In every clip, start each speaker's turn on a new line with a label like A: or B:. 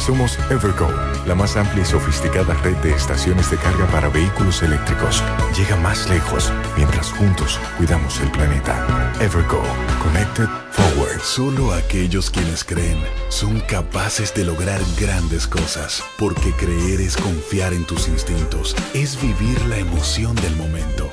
A: Somos Evergo, la más amplia y sofisticada red de estaciones de carga para vehículos eléctricos. Llega más lejos mientras juntos cuidamos el planeta. Evergo, Connected Forward.
B: Solo aquellos quienes creen son capaces de lograr grandes cosas, porque creer es confiar en tus instintos, es vivir la emoción del momento,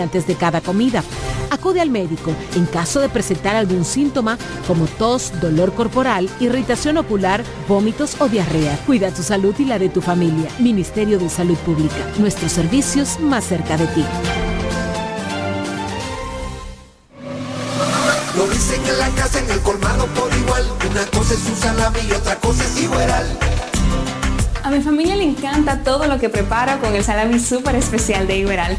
C: antes de cada comida. Acude al médico en caso de presentar algún síntoma como tos, dolor corporal, irritación ocular, vómitos o diarrea. Cuida tu salud y la de tu familia. Ministerio de Salud Pública. Nuestros servicios más cerca de ti.
D: Lo dicen en la casa, en el colmado por igual. Una cosa es un salami y otra cosa es igual.
E: A mi familia le encanta todo lo que preparo con el salami súper especial de Iberal.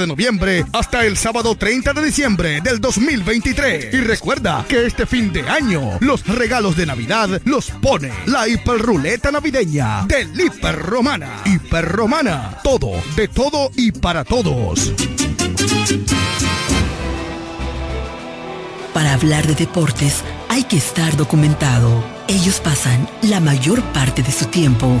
F: de noviembre hasta el sábado 30 de diciembre del 2023. Y recuerda que este fin de año los regalos de Navidad los pone la hiperruleta navideña del Hiper Romana. Hiper Romana, todo, de todo y para todos.
G: Para hablar de deportes hay que estar documentado. Ellos pasan la mayor parte de su tiempo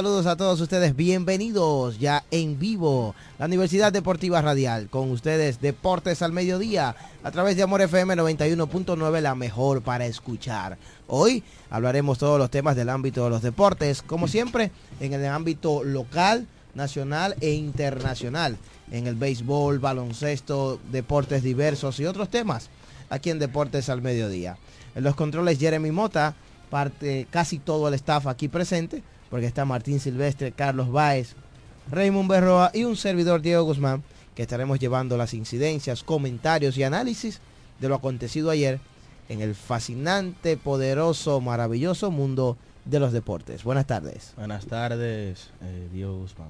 H: Saludos a todos ustedes, bienvenidos ya en vivo, la Universidad Deportiva Radial, con ustedes Deportes al Mediodía, a través de Amor FM 91.9, la mejor para escuchar. Hoy hablaremos todos los temas del ámbito de los deportes, como siempre, en el ámbito local, nacional e internacional, en el béisbol, baloncesto, deportes diversos y otros temas, aquí en Deportes al Mediodía. En los controles Jeremy Mota, parte casi todo el staff aquí presente, porque está Martín Silvestre, Carlos Báez, Raymond Berroa y un servidor Diego Guzmán, que estaremos llevando las incidencias, comentarios y análisis de lo acontecido ayer en el fascinante, poderoso, maravilloso mundo de los deportes. Buenas tardes.
I: Buenas tardes, eh, Diego Guzmán.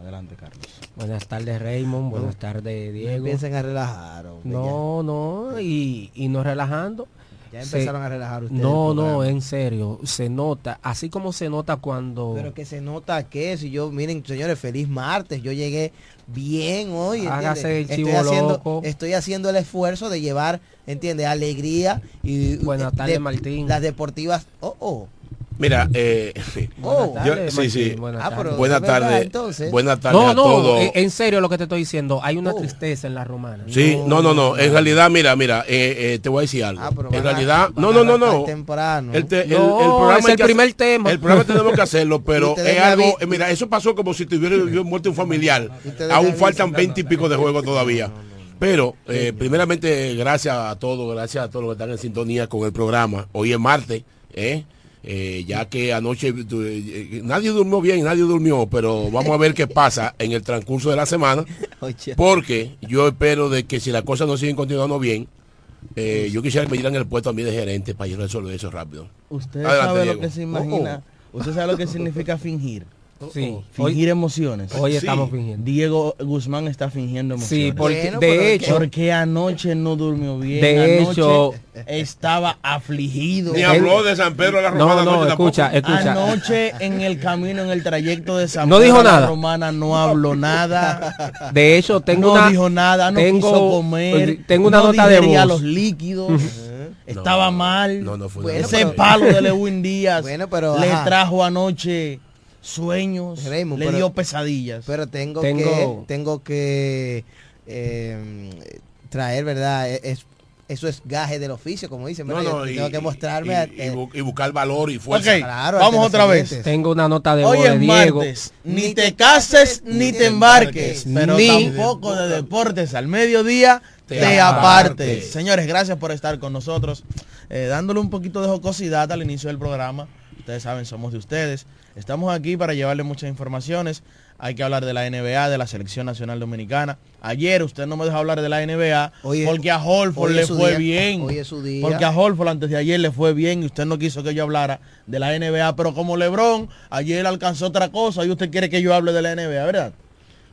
I: Adelante, Carlos.
J: Buenas tardes, Raymond. Buenas tardes, Diego.
H: Empiecen a relajar.
J: No, no, y, y no relajando.
H: Ya empezaron a relajar ustedes.
J: No, no, en serio, se nota, así como se nota cuando...
H: Pero que se nota que si yo, miren, señores, feliz martes, yo llegué bien hoy.
J: Hágase el
H: estoy haciendo, Estoy haciendo el esfuerzo de llevar, entiende, alegría y...
J: Buenas tardes, Martín.
H: Las deportivas, oh, oh.
K: Mira, eh,
H: oh,
K: yo, sí, sí.
H: Buenas tardes.
K: Buenas tardes. Buenas tardes
J: no,
K: a
J: no,
K: todos.
J: En serio lo que te estoy diciendo, hay una tristeza en la romana.
K: Sí, no, no, no. En realidad, mira, mira, eh, eh, te voy a decir algo.
H: Ah,
K: en realidad, no, no, no, no.
H: Temprano.
K: El, te, el,
J: No,
K: el programa
J: es el primer
K: hacer-
J: tema.
K: El programa tenemos que hacerlo, pero es algo. eh, Mira, eso pasó como si tuviera muerto un familiar. Aún faltan veinte y pico de juegos todavía. Pero, eh, primeramente, gracias a todos, gracias a todos los que están en sintonía con el programa. Hoy es martes, ¿eh? Eh, ya que anoche tu- eh, nadie durmió bien, nadie durmió, pero vamos a ver qué pasa en el transcurso de la semana, porque yo espero de que si las cosas no siguen continuando bien, eh, yo quisiera que me dieran el puesto a mí de gerente para yo resolver eso rápido.
I: Usted
K: Adelante,
I: sabe
K: Diego.
I: lo que se imagina. Usted sabe lo que significa fingir.
J: Sí,
I: Fingir
J: hoy,
I: emociones.
J: hoy
K: Sí.
J: estamos fingiendo.
I: Diego Guzmán está fingiendo emociones.
J: Sí, porque
H: Bueno,
J: de hecho,
I: Porque anoche no durmió bien.
J: De
I: anoche
J: hecho-
I: estaba afligido.
K: Ni habló de San Pedro de la Romana.
J: no, no,
K: anoche tampoco.
J: escucha, escucha.
I: Anoche en el camino, en el trayecto de San
J: No
I: Pedro
J: dijo
I: a la
J: nada.
I: Romana no habló nada.
J: De hecho, tengo
I: no
J: una,
I: dijo nada, no
J: tengo-
I: quiso comer.
J: tengo una
I: no
J: nota de voz.
I: los líquidos. Estaba
K: No,
I: mal.
K: no, no fue
H: Bueno,
K: nada.
I: Ese
H: pero-
I: palo de Lewin Díaz
H: Bueno, pero,
I: le
H: ajá.
I: trajo anoche sueños,
H: Raymond,
I: le
H: pero-
I: dio pesadillas.
H: Pero tengo,
J: Tengo-
H: que, tengo que eh, traer, ¿verdad? E- Es, eso es gaje del oficio, como dicen,
K: No,
H: ¿verdad?
K: no,
H: Yo
K: y,
H: tengo que mostrarme.
K: y-
H: a-
K: y bu- y buscar valor y fuerza.
I: Ok,
H: Claro,
I: vamos otra vez.
J: tengo una nota de
I: Hoy
J: voz de
I: es
J: Diego.
I: martes. Ni te cases ni te embarques. Pero
J: Ni-
I: tampoco de deportes al mediodía
K: Te
I: te,
K: apartes.
I: apartes. Señores, gracias por estar con nosotros. Eh, dándole un poquito de jocosidad al inicio del programa. Ustedes saben, somos de ustedes. Estamos aquí para llevarle muchas informaciones. Hay que hablar de la NBA, de la Selección Nacional Dominicana. Ayer usted no me dejó hablar de la NBA
H: Hoy es-
I: porque a Holford le fue
H: día.
I: bien.
H: Hoy es su día.
I: Porque a Holford antes de ayer le fue bien y usted no quiso que yo hablara de la NBA. Pero como Lebron ayer alcanzó otra cosa y usted quiere que yo hable de la NBA, ¿verdad?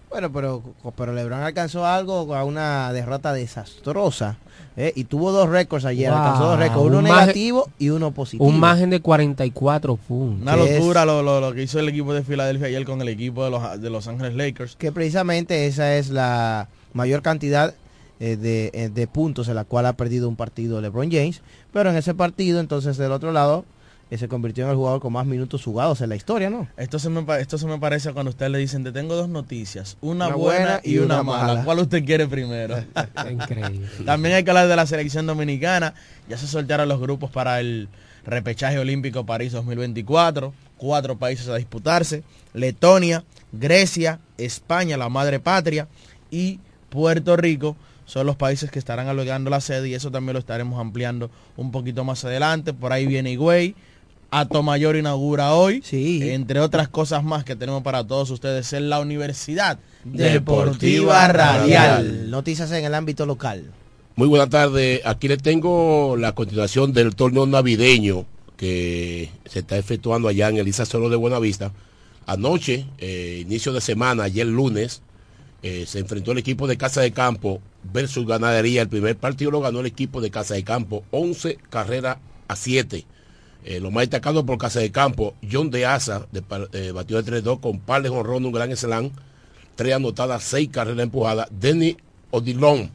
H: Bueno, pero, pero LeBron alcanzó algo con una derrota desastrosa. ¿Eh? Y tuvo dos récords ayer.
J: Wow,
H: alcanzó dos récords, uno
J: un margen-
H: negativo y uno positivo.
J: Un margen de 44 puntos.
I: Una locura lo, lo- lo que hizo el equipo de Filadelfia ayer con el equipo de los, de los Ángeles Lakers.
H: que precisamente esa es la mayor cantidad eh, de, eh, de puntos en la cual ha perdido un partido LeBron James. Pero en ese partido, entonces del otro lado, eh, se convirtió en el jugador con más minutos jugados en la historia, ¿no?
I: Esto se me, esto se me parece a cuando usted le dicen, te tengo dos noticias, una,
H: Una
I: buena,
H: buena
I: y una,
H: una
I: mala.
H: mala.
I: ¿Cuál usted quiere primero?
J: Increíble.
I: También hay que hablar de la selección dominicana. Ya se soltaron los grupos para el repechaje olímpico París 2024. Cuatro países a disputarse. Letonia, Grecia, España, la madre patria y Puerto Rico son los países que estarán albergando la sede y eso también lo estaremos ampliando un poquito más adelante. Por ahí viene Higüey. Atomayor inaugura hoy,
H: Sí.
I: entre otras cosas más que tenemos para todos ustedes en la Universidad
H: Deportiva Radial. Noticias en el ámbito local.
K: Muy buenas tardes. Aquí le tengo la continuación del torneo navideño que se está efectuando allá en Elisa Solo de Buenavista. Anoche, eh, inicio de semana, ayer lunes, eh, se enfrentó el equipo de Casa de Campo versus Ganadería. El primer partido lo ganó el equipo de Casa de Campo, 11 carreras a 7. Eh, lo más destacado por Casa de Campo, John de Asa, de, eh, batió de 3-2 con par de jonrón, un gran slam, tres anotadas, seis carreras empujadas. Denny Odilon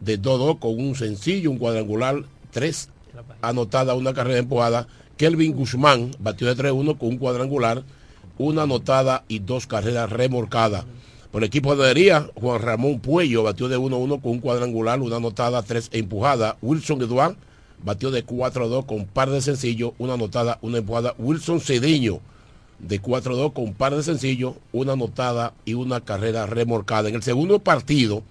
K: de 2-2 con un sencillo, un cuadrangular, tres anotadas, una carrera empujada. Kelvin Guzmán batió de 3-1 con un cuadrangular, una anotada y dos carreras remolcadas. Por el equipo de ganadería, Juan Ramón Puello batió de 1-1 con un cuadrangular, una anotada, tres empujadas. Wilson Eduard batió de 4-2 con par de sencillo, una anotada, una empujada. Wilson Cediño de 4-2 con par de sencillo, una anotada y una carrera remolcada. En el segundo partido,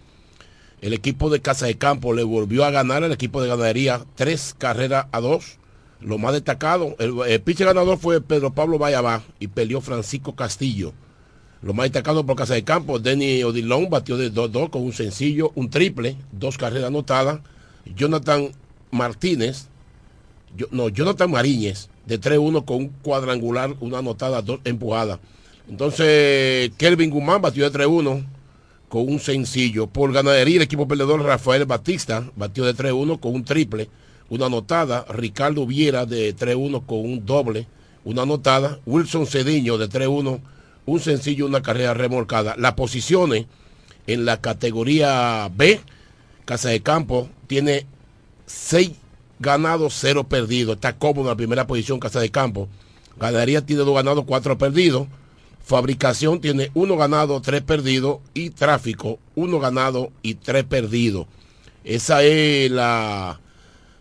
K: el equipo de Casa de Campo le volvió a ganar al equipo de ganadería tres carreras a dos. Lo más destacado, el, el ganador fue Pedro Pablo Vallabá y peleó Francisco Castillo. Lo más destacado por Casa de Campo, Denny Odilon batió de 2-2 con un sencillo, un triple, dos carreras anotadas. Jonathan Martínez, yo, no, Jonathan Mariñez de 3-1 con un cuadrangular, una anotada, dos. Entonces, Kelvin Guzmán batió de 3-1 con un sencillo. Por ganadería, el equipo perdedor Rafael Batista batió de 3-1 con un triple, una anotada. Ricardo Viera de 3-1 con un doble, una anotada. Wilson Cediño de 3-1, un sencillo, una carrera remolcada. Las posiciones en la categoría B, Casa de Campo, tiene 6 ganados, 0 perdidos. Está cómodo en la primera posición Casa de Campo. Ganadería tiene 2 ganados, 4 perdidos. Fabricación tiene uno ganado, tres perdidos y tráfico, uno ganado y tres perdidos. Esa es la,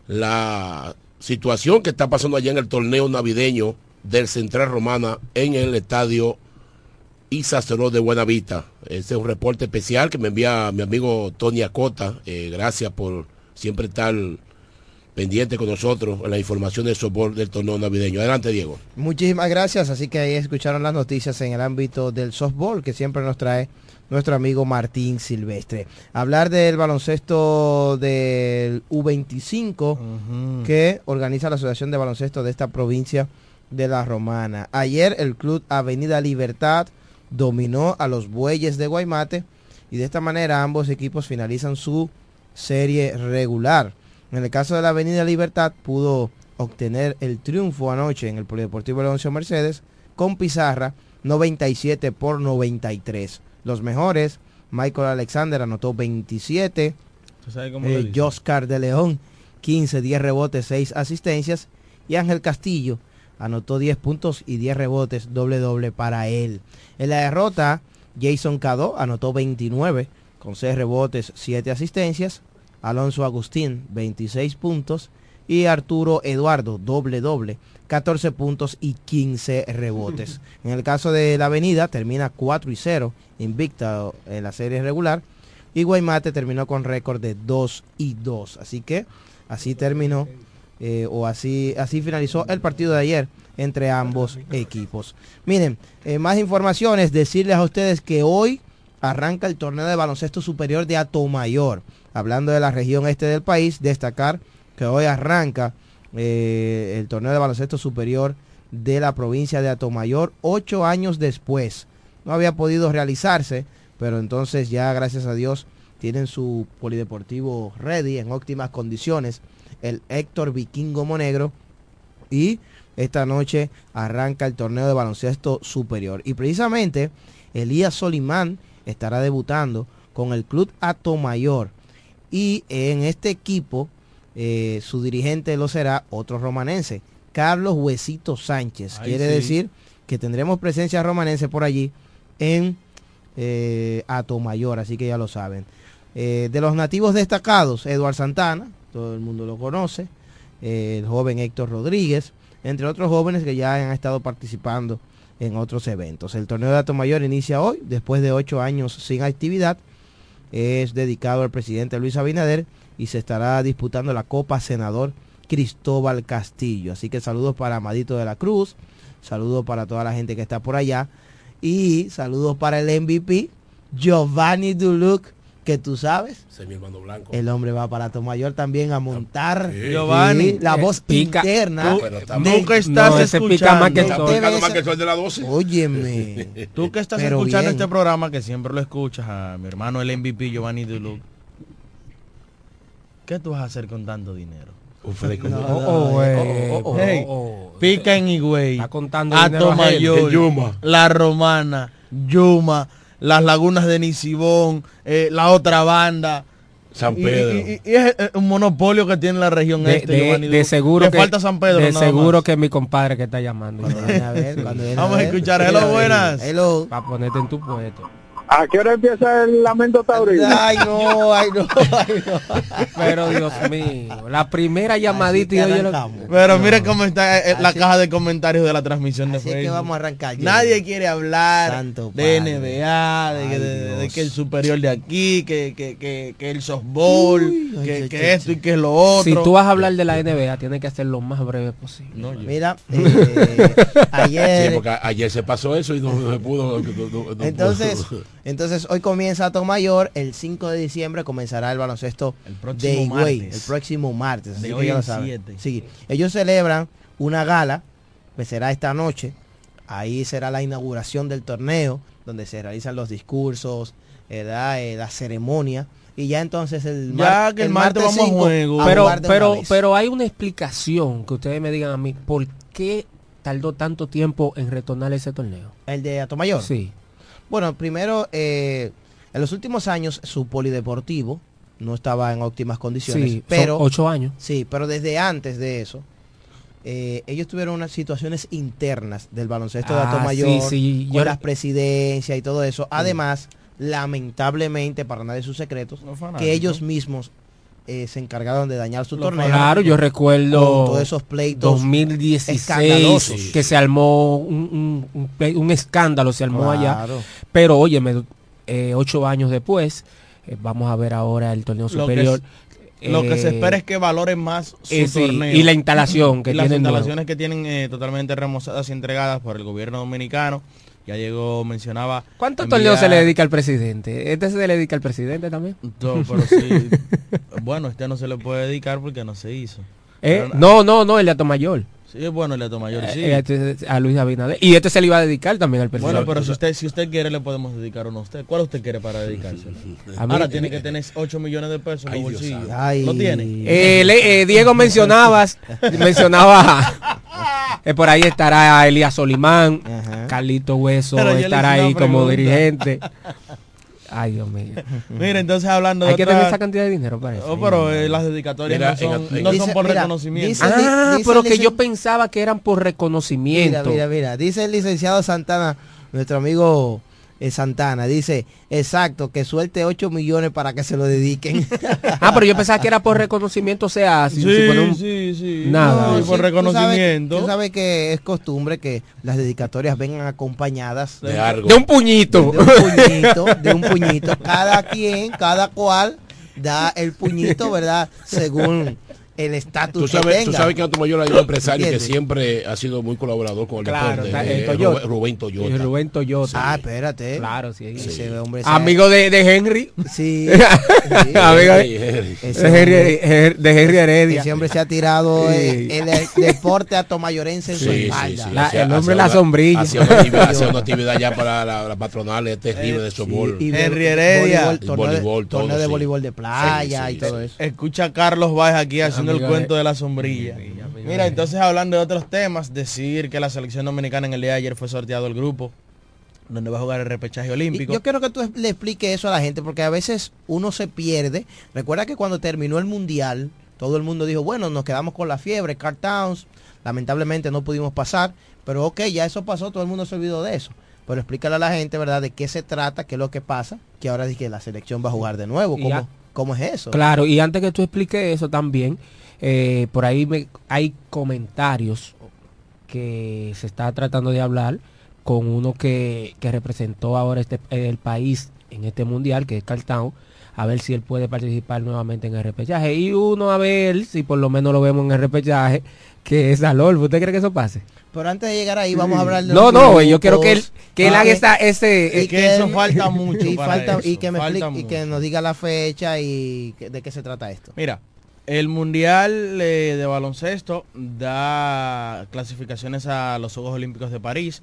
K: la situación que está pasando allá en el torneo navideño del Central Romana en el estadio Isa Ceró de Buenavista. Ese es un reporte especial que me envía mi amigo Tony Acota. Eh, gracias por siempre estar pendiente con nosotros en la información del softball del torneo navideño. Adelante, Diego.
H: Muchísimas gracias. Así que ahí escucharon las noticias en el ámbito del softball que siempre nos trae nuestro amigo Martín Silvestre. Hablar del baloncesto del U25 que organiza la Asociación de Baloncesto de esta provincia de la Romana. Ayer el club Avenida Libertad dominó a los Bueyes de Guaymate y de esta manera ambos equipos finalizan su serie regular. En el caso de la Avenida Libertad pudo obtener el triunfo anoche en el Polideportivo Leoncio Mercedes con pizarra 97 por 93. Los mejores, Michael Alexander anotó 27, eh, Joscar de León 15, 10 rebotes, 6 asistencias y Ángel Castillo anotó 10 puntos y 10 rebotes, doble doble para él. En la derrota, Jason Cadó anotó 29 con 6 rebotes, 7 asistencias. Alonso Agustín, 26 puntos. Y Arturo Eduardo, doble doble, 14 puntos y 15 rebotes. en el caso de la Avenida, termina 4 y 0, invicta en la serie regular. Y Guaymate terminó con récord de 2 y 2. Así que así terminó, eh, o así, así finalizó el partido de ayer entre ambos equipos. Miren, eh, más informaciones, decirles a ustedes que hoy arranca el torneo de baloncesto superior de Atomayor. Hablando de la región este del país, destacar que hoy arranca eh, el torneo de baloncesto superior de la provincia de Atomayor, ocho años después. No había podido realizarse, pero entonces ya gracias a Dios tienen su polideportivo ready en óptimas condiciones. El Héctor Vikingo Monegro. Y esta noche arranca el torneo de baloncesto superior. Y precisamente Elías Solimán estará debutando con el club Atomayor. Y en este equipo eh, su dirigente lo será otro romanense, Carlos Huesito Sánchez. Quiere
I: sí.
H: decir que tendremos presencia romanense por allí en eh, Atomayor, así que ya lo saben. Eh, de los nativos destacados, Eduard Santana, todo el mundo lo conoce, el joven Héctor Rodríguez, entre otros jóvenes que ya han estado participando en otros eventos. El torneo de Atomayor inicia hoy, después de ocho años sin actividad. Es dedicado al presidente Luis Abinader y se estará disputando la Copa Senador Cristóbal Castillo. Así que saludos para Amadito de la Cruz, saludos para toda la gente que está por allá y saludos para el MVP Giovanni Duluc, que tú sabes,
K: Ese es mi hermano blanco.
H: el hombre va para Tomayor también a montar
K: Sí.
I: Giovanni,
H: sí, la
I: eh,
H: voz
J: pica.
H: interna.
I: Tú-
K: Pero está
H: de-
I: Tú que estás
J: No, ese pica
I: escuchando,
J: más que
K: más el sol de la 12.
H: Óyeme.
I: tú que estás
H: Pero
I: escuchando
H: bien.
I: este programa, que siempre lo escuchas, a mi hermano el MVP Giovanni Duluc. ¿Qué tú vas a hacer con tanto dinero?
H: No,
J: Oh, oh.
I: Hey,
J: oh.
I: Pica en Higüey,
J: Está contando.
I: Atomayor,
K: En Yuma.
I: La Romana, Yuma, las lagunas de Nisibón, eh, la otra banda.
K: San
I: Y-
K: Pedro.
I: Y, y- y es eh, un monopolio que tiene la región
J: De,
I: este.
J: de- seguro que
I: falta San Pedro.
J: de seguro
I: más.
J: que es mi compadre que está llamando.
I: Vamos a escuchar. Hello, buenas.
H: Hello.
J: Para ponerte en tu puesto.
L: ¿A qué hora empieza el lamento taurino?
H: Ay, no, ay, no, ay, no.
J: Pero Dios mío, la primera llamadita y oye lo-
I: Pero mire cómo está eh, la caja de comentarios de la transmisión de
H: Así es que
I: Facebook.
H: vamos a arrancar. ya.
I: Nadie quiere hablar
H: Santo
I: de
H: Padre.
I: NBA, de, que-
H: Ay,
I: de- de
H: Dios.
I: que el superior de aquí, que, que, que, que el softball,
H: Uy,
I: que,
H: ay,
I: que
H: ay,
I: esto y que lo otro.
J: Si tú vas a hablar de la NBA, tienes que hacer lo más breve posible.
I: No, yo-
H: Mira, eh, ayer.
K: Sí, porque ayer se pasó eso y no se pudo. no- no- no-
H: Entonces, hoy comienza Tomayor, el 5 de diciembre comenzará el baloncesto
I: El próximo
H: de Higüey,
I: martes.
H: el próximo martes. así
I: De
H: que
I: hoy
H: ya lo
I: en
H: saben.
I: siete.
H: Sí, ellos celebran una gala, que será esta noche. Ahí será la inauguración del torneo, donde se realizan los discursos, ¿verdad? Eh, la ceremonia. Y ya entonces el,
I: Ya que el martes vamos a
H: 5
I: juego.
J: Pero, pero, pero hay una explicación que ustedes me digan a mí, ¿por qué tardó tanto tiempo en retornar ese torneo?
H: el de Atomayor.
J: Sí.
H: Bueno, primero, eh, en los últimos años su polideportivo no estaba en óptimas condiciones,
J: Sí, son
H: pero
J: ocho años.
H: Sí, pero desde antes de eso, eh, ellos tuvieron unas situaciones internas del baloncesto de
J: Ah,
H: Atomayor,
J: sí, sí,
H: con
J: yo-
H: las presidencias y todo eso. Además, lamentablemente, para nadie sus secretos, que ellos mismos eh, se encargaron de dañar su torneo.
J: Claro, yo recuerdo
H: todos esos pleitos
J: 2016
H: escandalosos.
J: que se armó un, un- un un escándalo, se armó allá. Pero óyeme, eh, ocho años después, eh, vamos a ver ahora el torneo
I: Lo
J: superior.
I: Lo que se
J: Eh,
I: espera es que valoren más su
J: eh, sí,
I: torneo.
J: y la instalación que
I: Y las
J: tienen nuevo.
I: instalaciones que tienen eh, totalmente remozadas y entregadas por el gobierno dominicano. Ya llegó, mencionaba...
J: ¿Cuántos torneos se le dedica al presidente? ¿Este se le dedica al presidente también?
I: No, pero sí. bueno, este no se le puede dedicar porque no se hizo.
J: ¿Eh?
I: Pero-
J: No, no, no, el de Atomayor.
I: Sí, bueno, el de Tomayor, sí.
J: Eh, este- a Luis Abinader. Y este se le iba a dedicar también al presidente.
I: Bueno, pero si usted si usted quiere le podemos dedicar uno a usted. ¿Cuál usted quiere para dedicárselo?
J: A mí-
I: Ahora tiene que tener 8 millones de pesos en
K: santo.
H: Ay.
I: ¿Lo tiene?
J: Eh, le- eh, Diego mencionabas, mencionaba, eh, por ahí estará Elías Solimán,
H: Ajá.
J: Carlito Hueso estará ahí como dirigente. Ay, Dios mío.
I: Mira, entonces hablando de
J: Hay que
I: otra-
J: tener esa cantidad de dinero para eso.
I: Oh, pero eh, las dedicatorias
K: Mira,
I: no son,
K: en- en-
I: no
H: Dice-
I: son por
H: mira,
I: reconocimiento.
H: dice-
J: Ah,
H: Dice-
J: pero
H: dice-
J: que yo pensaba que eran por reconocimiento.
H: Mira, mira, mira. Dice el licenciado Santana, nuestro amigo eh, Santana, dice, exacto, que suelte 8 millones para que se lo dediquen.
J: Ah, pero yo pensaba que era por reconocimiento, o sea, si,
I: sí,
J: si pone un-
I: sí, sí.
J: Nada.
I: No,
J: Sí,
I: por reconocimiento.
H: Tú sabes que es costumbre que las dedicatorias vengan acompañadas
K: De algo.
J: de un puñito.
H: de un puñito, de un puñito. Cada quien, cada cual da el puñito, ¿verdad? Según el estatus
K: Tú
H: que
K: sabes,
H: tenga.
K: tú sabes que en Atomayor hay un empresario que
H: ¿Entiendes?
K: siempre ha sido muy colaborador con el
J: Claro,
K: deporte.
J: está-
K: eh,
J: el Toyota.
K: Rubén, Toyota.
J: Rubén Toyota.
H: Ah, espérate.
J: Claro, sí.
H: Ese hombre
J: Amigo de, de Henry.
H: Sí. sí.
J: Amigo de, Henry, de Henry Heredia.
H: Ese hombre se ha tirado
J: Sí.
H: eh, el, el deporte atomayorense en su
K: Sí, sí,
H: espalda.
K: sí.
J: La-
K: Hacía-
J: el hombre la sombrilla.
K: Hacía una actividad, hacía una actividad ya para la, la patronal este terrible de softball.
H: Y
I: Henry Heredia.
H: voleibol,
K: Y
H: torneo, de,
K: todo,
H: torneo de
K: sí.
H: voleibol de playa
K: Sí,
H: y
K: sí,
H: todo
K: sí.
H: eso.
I: Escucha a Carlos Baez aquí haciendo el cuento
J: de-
I: la sombrilla. Mira, entonces hablando de otros temas, decir que la selección dominicana en el día de ayer fue sorteado el grupo donde va a jugar el repechaje
H: Y
I: olímpico.
H: yo quiero que tú le expliques eso a la gente porque a veces uno se pierde. Recuerda que cuando terminó el mundial, todo el mundo dijo, bueno, nos quedamos con la fiebre, Car Towns, lamentablemente no pudimos pasar, pero ok, ya eso pasó, todo el mundo se olvidó de eso. Pero explícale a la gente, ¿verdad?, de qué se trata, qué es lo que pasa, que ahora dice que la selección va a jugar de nuevo.
J: Y
H: ¿Cómo, cómo es eso?
J: Claro, y antes que tú expliques eso también, eh, por ahí hay comentarios que se está tratando de hablar con uno que, que representó ahora este el país en este mundial, que es Cartown, a ver si él puede participar nuevamente en el repechaje. Y uno a ver si por lo menos lo vemos en el repechaje, que es Alolfo. ¿Usted cree que eso pase?
H: Pero antes de llegar ahí, vamos a hablar de
J: No,
H: los
J: no, yo quiero que él, que él
H: Ah,
J: haga esa, ese...
I: Es
J: eh,
I: que eso falta mucho
H: y,
I: para
H: falta- y que me
I: falta
H: explique- y que nos diga la fecha y que- de qué se trata esto.
I: Mira, el Mundial eh, de Baloncesto da clasificaciones a los Juegos Olímpicos de París.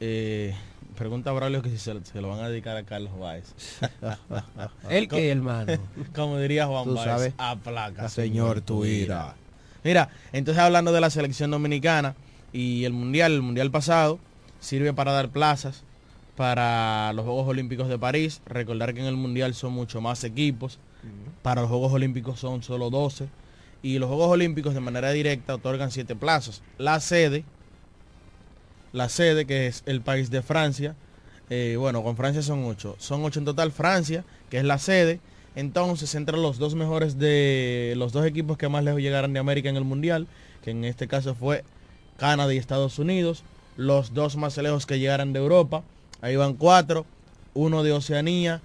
I: Eh, pregunta a Braulio que si se, se lo van a dedicar a Carlos Báez.
J: ¿El qué, hermano?
I: Como diría Juan
H: Tú
I: Báez,
H: sabes.
I: a placa,
H: Señor, tu ira.
I: Mira, entonces hablando de la selección dominicana y el Mundial, el Mundial pasado, sirve para dar plazas para los Juegos Olímpicos de París. Recordar que en el Mundial son mucho más equipos. Para los Juegos Olímpicos son solo 12. Y los Juegos Olímpicos de manera directa otorgan 7 plazas. La sede, la sede que es el país de Francia, eh, bueno, con Francia son 8. Son 8 en total. Francia, que es la sede. Entonces, entre los dos mejores de los dos equipos que más lejos llegaron de América en el Mundial, que en este caso fue Canadá y Estados Unidos. Los dos más lejos que llegaran de Europa, ahí van cuatro. Uno de Oceanía,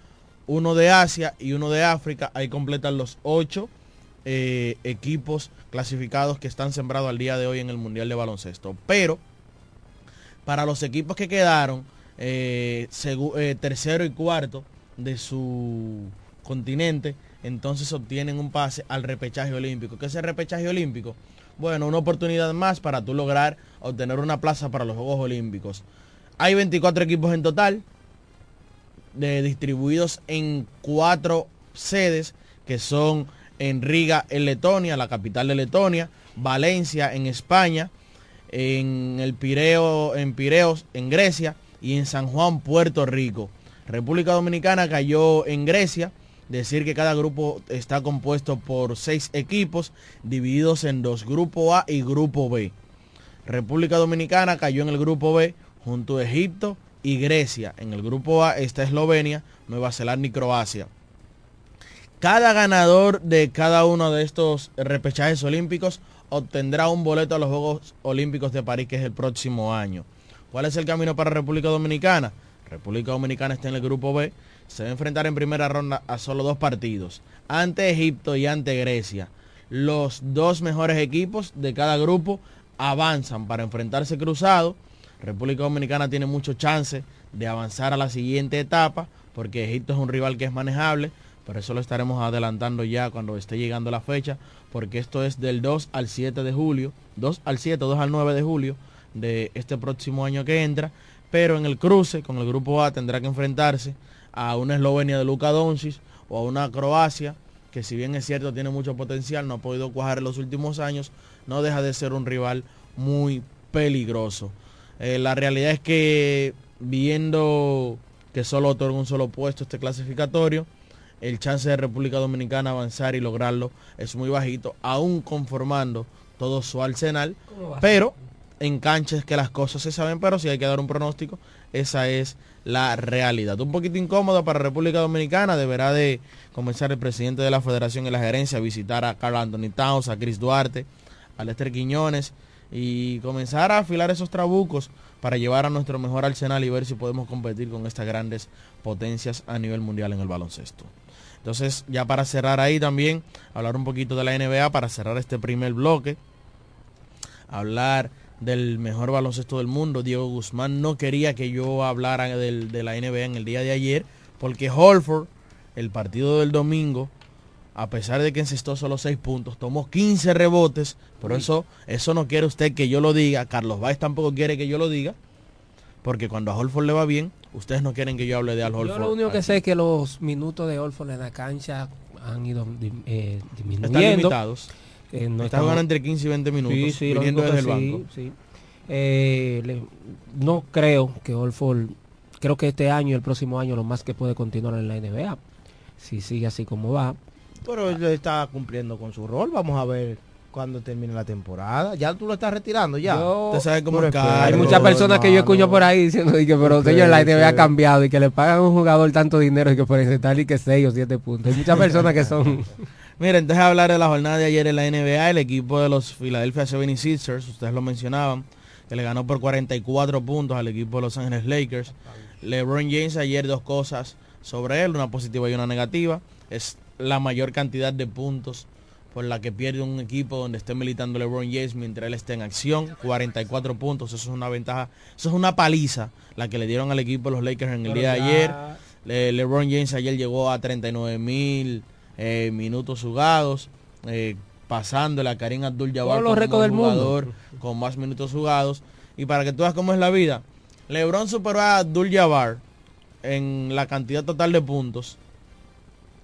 I: uno de Asia y uno de África. Ahí completan los ocho eh, equipos clasificados que están sembrados al día de hoy en el Mundial de Baloncesto. Pero, para los equipos que quedaron, eh, eh, tercero y cuarto de su continente, entonces obtienen un pase al repechaje olímpico. ¿Qué es el repechaje olímpico? Bueno, una oportunidad más para tú lograr obtener una plaza para los Juegos Olímpicos. Hay 24 equipos en total, distribuidos en cuatro sedes, que son en Riga, en Letonia, la capital de Letonia, Valencia, en España, en el Pireo, en Pireos, en Grecia, y en San Juan, Puerto Rico. República Dominicana cayó en Grecia, decir que cada grupo está compuesto por seis equipos divididos en dos, grupo A y grupo B. República Dominicana cayó en el grupo B junto a Egipto y Grecia. En el grupo A está Eslovenia, Nueva Zelanda y Croacia. Cada ganador de cada uno de estos repechajes olímpicos obtendrá un boleto a los Juegos Olímpicos de París, que es el próximo año. ¿Cuál es el camino para República Dominicana? República Dominicana está en el grupo B. Se va a enfrentar en primera ronda a solo dos partidos. Ante Egipto y ante Grecia. Los dos mejores equipos de cada grupo avanzan para enfrentarse cruzado. República Dominicana tiene mucho chance de avanzar a la siguiente etapa porque Egipto es un rival que es manejable. Por eso lo estaremos adelantando ya cuando esté llegando la fecha, porque esto es del 2 al 7 de julio, 2 al 7, 2 al 9 de julio de este próximo año que entra, pero en el cruce con el grupo A tendrá que enfrentarse a una Eslovenia de Luka Doncic o a una Croacia que si bien es cierto tiene mucho potencial, no ha podido cuajar en los últimos años, no deja de ser un rival muy peligroso. Eh, la realidad es que viendo que solo otorga un solo puesto este clasificatorio, el chance de República Dominicana avanzar y lograrlo es muy bajito, aún conformando todo su arsenal,
J: ¿Cómo va a
I: pero en canchas que las cosas se saben, pero si hay que dar un pronóstico, esa es la realidad. Un poquito incómodo para República Dominicana, deberá de comenzar el presidente de la federación y la gerencia a visitar a Carl Anthony Towns, a Chris Duarte, a Lester Quiñones y comenzar a afilar esos trabucos para llevar a nuestro mejor arsenal y ver si podemos competir con estas grandes potencias a nivel mundial en el baloncesto. Entonces, ya para cerrar ahí también, hablar un poquito de la NBA para cerrar este primer bloque. Hablar del mejor baloncesto del mundo. Diego Guzmán no quería que yo hablara del- de la NBA en el día de ayer, porque Holford, el partido del domingo, a pesar de que encestó solo 6 puntos, tomó 15 rebotes, pero
J: Uy.
I: eso, eso no quiere usted que yo lo diga, Carlos Valls tampoco quiere que yo lo diga, porque cuando a Holford le va bien, ustedes no quieren que yo hable de Al Holford.
J: Yo lo único que sé es que los minutos de Olford en la cancha han ido eh, disminuyendo.
I: Están limitados.
J: Eh, no
I: Está jugando entre 15 y 20 minutos,
J: Sí, sí,
I: viniendo desde el banco.
J: sí. Eh, le- no creo que Olford, creo que este año y el próximo año lo más que puede continuar en la NBA. Si sigue así como va.
H: Pero él está cumpliendo con su rol. Vamos a ver cuando termine la temporada. Ya tú lo estás retirando ya.
J: Yo-
I: Usted sabe cómo es
J: Hay muchas personas que yo escucho por ahí diciendo y que, pero
H: Ok,
J: señor, la NBA ha
H: ok.
J: cambiado y que le pagan a un jugador tanto dinero y que por encestar y que 6 o 7 puntos. Hay muchas personas que son...
I: Mira, entonces hablar de la jornada de ayer en la NBA, el equipo de los Philadelphia 76ers, ustedes lo mencionaban, que le ganó por 44 puntos al equipo de Los Ángeles Lakers. LeBron James ayer dos cosas sobre él, una positiva y una negativa. Es la mayor cantidad de puntos por la que pierde un equipo donde esté militando LeBron James mientras él esté en acción. 44 puntos, eso es una ventaja, eso es una paliza la que le dieron al equipo los Lakers en el
J: Pero
I: día de ayer. Le- LeBron James ayer llegó a 39 mil eh, minutos jugados, eh, pasándole a Karim Abdul-Jabbar como
J: récords del mundo.
I: jugador con más minutos jugados. Y para que tú veas cómo es la vida, LeBron superó a Abdul-Jabbar en la cantidad total de puntos,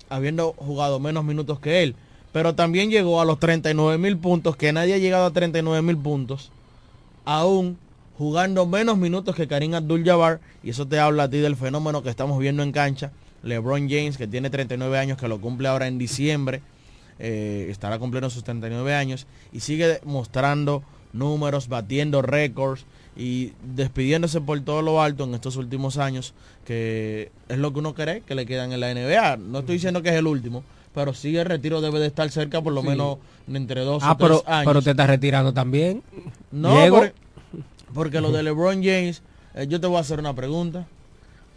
I: habiendo jugado menos minutos que él. Pero también llegó a los 39 mil puntos, que nadie ha llegado a 39 mil puntos, aún jugando menos minutos que Karim Abdul-Jabbar y eso te habla a ti del fenómeno que estamos viendo en cancha. LeBron James, que tiene 39 años, que lo cumple ahora en diciembre, eh, estará cumpliendo sus 39 años y sigue mostrando números, batiendo récords y despidiéndose por todo lo alto en estos últimos años, que es lo que uno cree que le quedan en la NBA. No estoy diciendo que es el último, pero sí el retiro debe de estar cerca por lo
J: Sí.
I: menos entre dos
J: Ah,
I: o tres
J: pero,
I: años.
J: pero te estás retirando también.
I: No, porque, porque lo de LeBron James, eh, yo te voy a hacer una pregunta.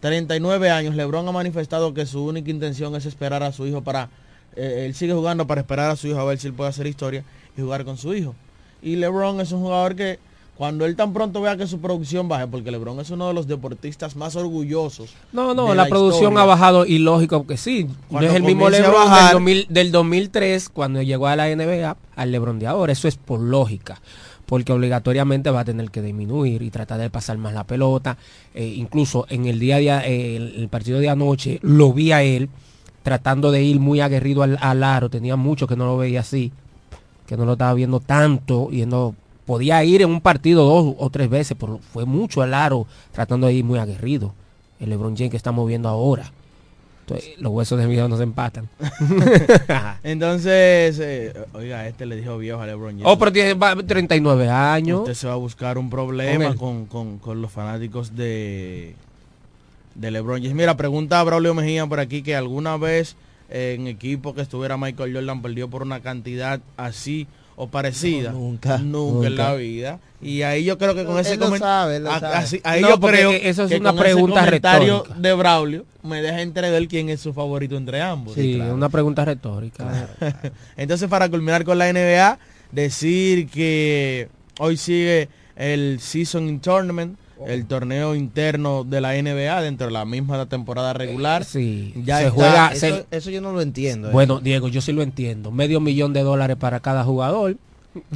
I: 39 años, LeBron ha manifestado que su única intención es esperar a su hijo para... eh, él sigue jugando para esperar a su hijo a ver si él puede hacer historia y jugar con su hijo. Y LeBron es un jugador que cuando él tan pronto vea que su producción baje, porque LeBron es uno de los deportistas más orgullosos.
J: No, no, la, producción
I: historia.
J: ha bajado y lógico que sí. No es el mismo LeBron
I: bajar-
J: del, 2000 del 2003 cuando llegó a la NBA al LeBron de ahora. Eso es por lógica. Porque obligatoriamente va a tener que disminuir y tratar de pasar más la pelota. Eh, incluso en el día de, eh, el, partido de anoche lo vi a él tratando de ir muy aguerrido al, al aro. Tenía mucho que no lo veía así. Que no lo estaba viendo tanto. Y no podía ir en un partido dos o tres veces. Pero fue mucho al aro tratando de ir muy aguerrido el LeBron James que estamos viendo ahora. Entonces, los huesos de mi dedo no se empatan.
I: Entonces, eh, oiga, este le dijo viejo a LeBron James.
J: oh, pero tiene va- 39 años.
I: Usted se va a buscar un problema
J: Con
I: con, con- con los fanáticos de, de LeBron James. Mira, pregunta a Braulio Mejía por aquí que alguna vez en equipo que estuviera Michael Jordan perdió por una cantidad así o parecida.
H: No, nunca.
I: Nunca en la vida. Y ahí yo creo que con
H: Él
I: ese
H: lo
I: comen-
H: sabe, él lo
I: a-
H: sabe.
I: así- ahí
J: No,
I: yo creo
J: eso es
I: que
J: una
I: con ese
J: pregunta
I: comentario
J: retórica.
I: de Braulio me deja entrever quién es su favorito entre ambos.
J: Sí, una pregunta retórica.
I: Entonces, para culminar con la NBA, decir que hoy sigue el Season Tournament, el torneo interno de la NBA dentro de la misma temporada regular.
J: Sí,
I: ya
J: se
I: está-
J: juega-
H: Eso,
J: se-
H: eso yo no lo entiendo. eh.
J: Bueno, Diego, yo sí lo entiendo. Medio millón de dólares para cada jugador.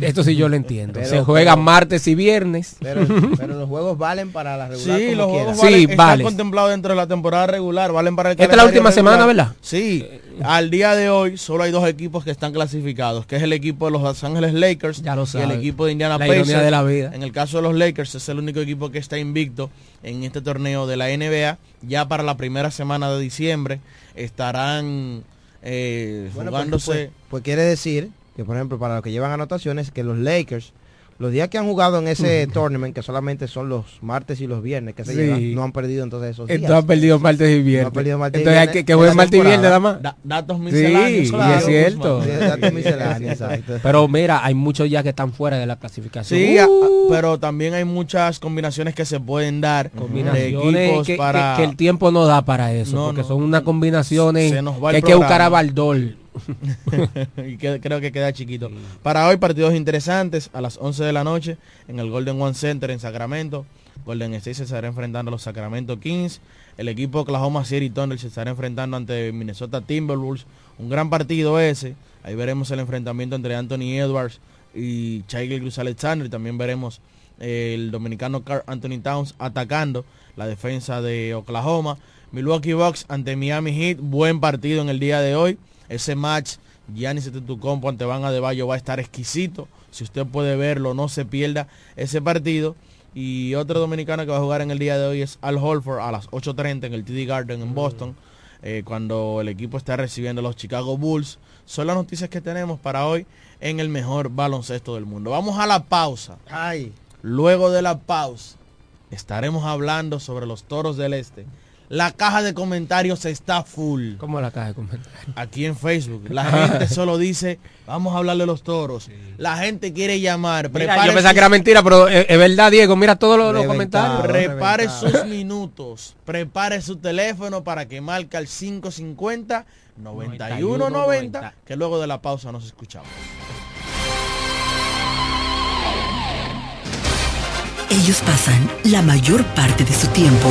J: Esto sí yo lo entiendo.
H: Pero-
J: se juega
H: pero-
J: martes y viernes.
H: Pero, pero los juegos valen para la regular
I: Sí,
H: como
I: los juegos
J: Sí,
I: valen, están
J: vale.
I: contemplados dentro de la temporada regular, valen para el
J: Esta es la última semana. ¿verdad?
I: Sí, al día de hoy solo hay dos equipos que están clasificados, que es el equipo de los Los Ángeles Lakers
J: Ya lo
I: y el equipo de Indiana
J: La
I: Pacers.
J: de la vida.
I: En el caso de los Lakers es el único equipo que está invicto en este torneo de la NBA. Ya para la primera semana de diciembre estarán eh,
H: Bueno, pues,
I: jugándose...
H: pues, pues quiere decir que, por ejemplo, para los que llevan anotaciones, que los Lakers, los días que han jugado en ese tournament, que solamente son los martes y los viernes que se
J: Sí.
H: llevan, no han perdido entonces esos días.
J: Entonces han perdido martes y viernes.
H: No han perdido martes y
J: Entonces
H: viernes
J: que, que jueguen martes y viernes nada más.
I: Da- datos
J: Sí,
I: misceláneos.
J: y
I: claro,
J: es cierto.
H: Sí, datos misceláneos, exacto.
J: Pero mira, hay muchos ya que están fuera de la clasificación.
I: Sí,
J: Uh,
I: pero también hay muchas combinaciones que se pueden dar de
J: combinaciones
I: equipos
J: que,
I: para...
J: que el tiempo no da para eso,
I: No,
J: porque
I: no.
J: son unas combinaciones
I: Se nos va
J: que hay que buscar a
I: programa. Y creo que queda chiquito. Para hoy partidos interesantes a las 11 de la noche en el Golden One Center en Sacramento. Golden State se estará enfrentando a los Sacramento Kings. El equipo Oklahoma City Thunder se estará enfrentando ante Minnesota Timberwolves. Un gran partido ese. Ahí veremos el enfrentamiento entre Anthony Edwards y Shai Gilgeous Alexander. También veremos eh, el dominicano Carl Anthony Towns atacando la defensa de Oklahoma. Milwaukee Bucks ante Miami Heat. Buen partido en el día de hoy. Ese match, Giannis Antetokounmpo ante Van Adebayo va a estar exquisito. Si usted puede verlo, no se pierda ese partido. Y otro dominicano que va a jugar en el día de hoy es Al Holford a las 8.30 en el TD Garden en Boston. eh, cuando el equipo está recibiendo a los Chicago Bulls. Son las noticias que tenemos para hoy en el mejor baloncesto del mundo. Vamos a la pausa.
H: Ay,
I: Luego de la pausa estaremos hablando sobre los toros del este. La caja de comentarios está full.
J: Como la caja de comentarios.
I: Aquí en Facebook. La gente solo dice, vamos a hablar de los toros. La gente quiere llamar.
J: Mira, yo pensaba
I: sus-
J: que era mentira, pero es, es verdad, Diego. Mira todos los, comentarios.
I: Prepare
H: Reventado.
I: sus minutos. Prepare su teléfono para que marque al 550 9190 que luego de la pausa nos escuchamos.
G: Ellos pasan la mayor parte de su tiempo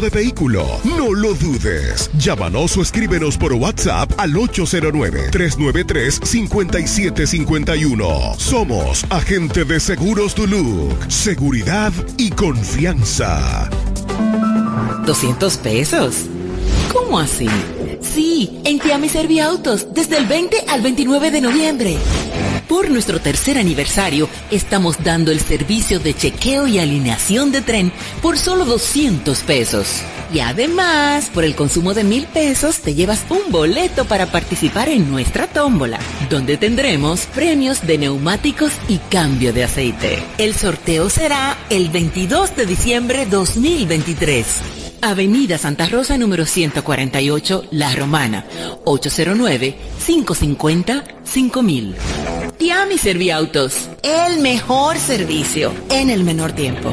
M: de vehículo. No lo dudes. Llámanos o escríbenos por WhatsApp al 809-393-5751. Somos Agente de Seguros Duluc. Seguridad y confianza.
G: 200 pesos. ¿Cómo así? Sí, en Tiami Serviautos, desde el 20 al 29 de noviembre. Por nuestro tercer aniversario, estamos dando el servicio de chequeo y alineación de tren por solo 200 pesos. Y además, por el consumo de mil pesos, te llevas un boleto para participar en nuestra tómbola, donde tendremos premios de neumáticos y cambio de aceite. El sorteo será el 22 de diciembre 2023. Avenida Santa Rosa número 148, La Romana, 809-550-5000. Tiami Serviautos, el mejor servicio en el menor tiempo.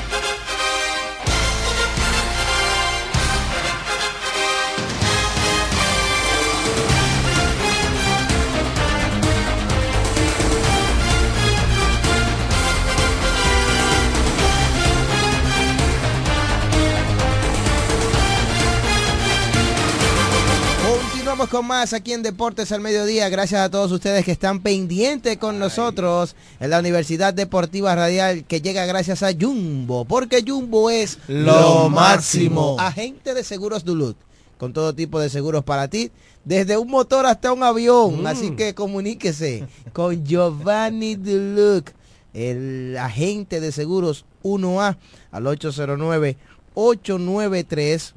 H: Con más aquí en Deportes al Mediodía. Gracias a todos ustedes que están pendientes con nosotros en la Universidad Deportiva Radial que llega gracias a Jumbo. Porque Jumbo es
I: Lo máximo.
H: Agente de seguros Duluth. Con todo tipo de seguros para ti. Desde un motor hasta un avión.
I: Mm.
H: Así que comuníquese con Giovanni Duluth. El agente de seguros 1A al 809 893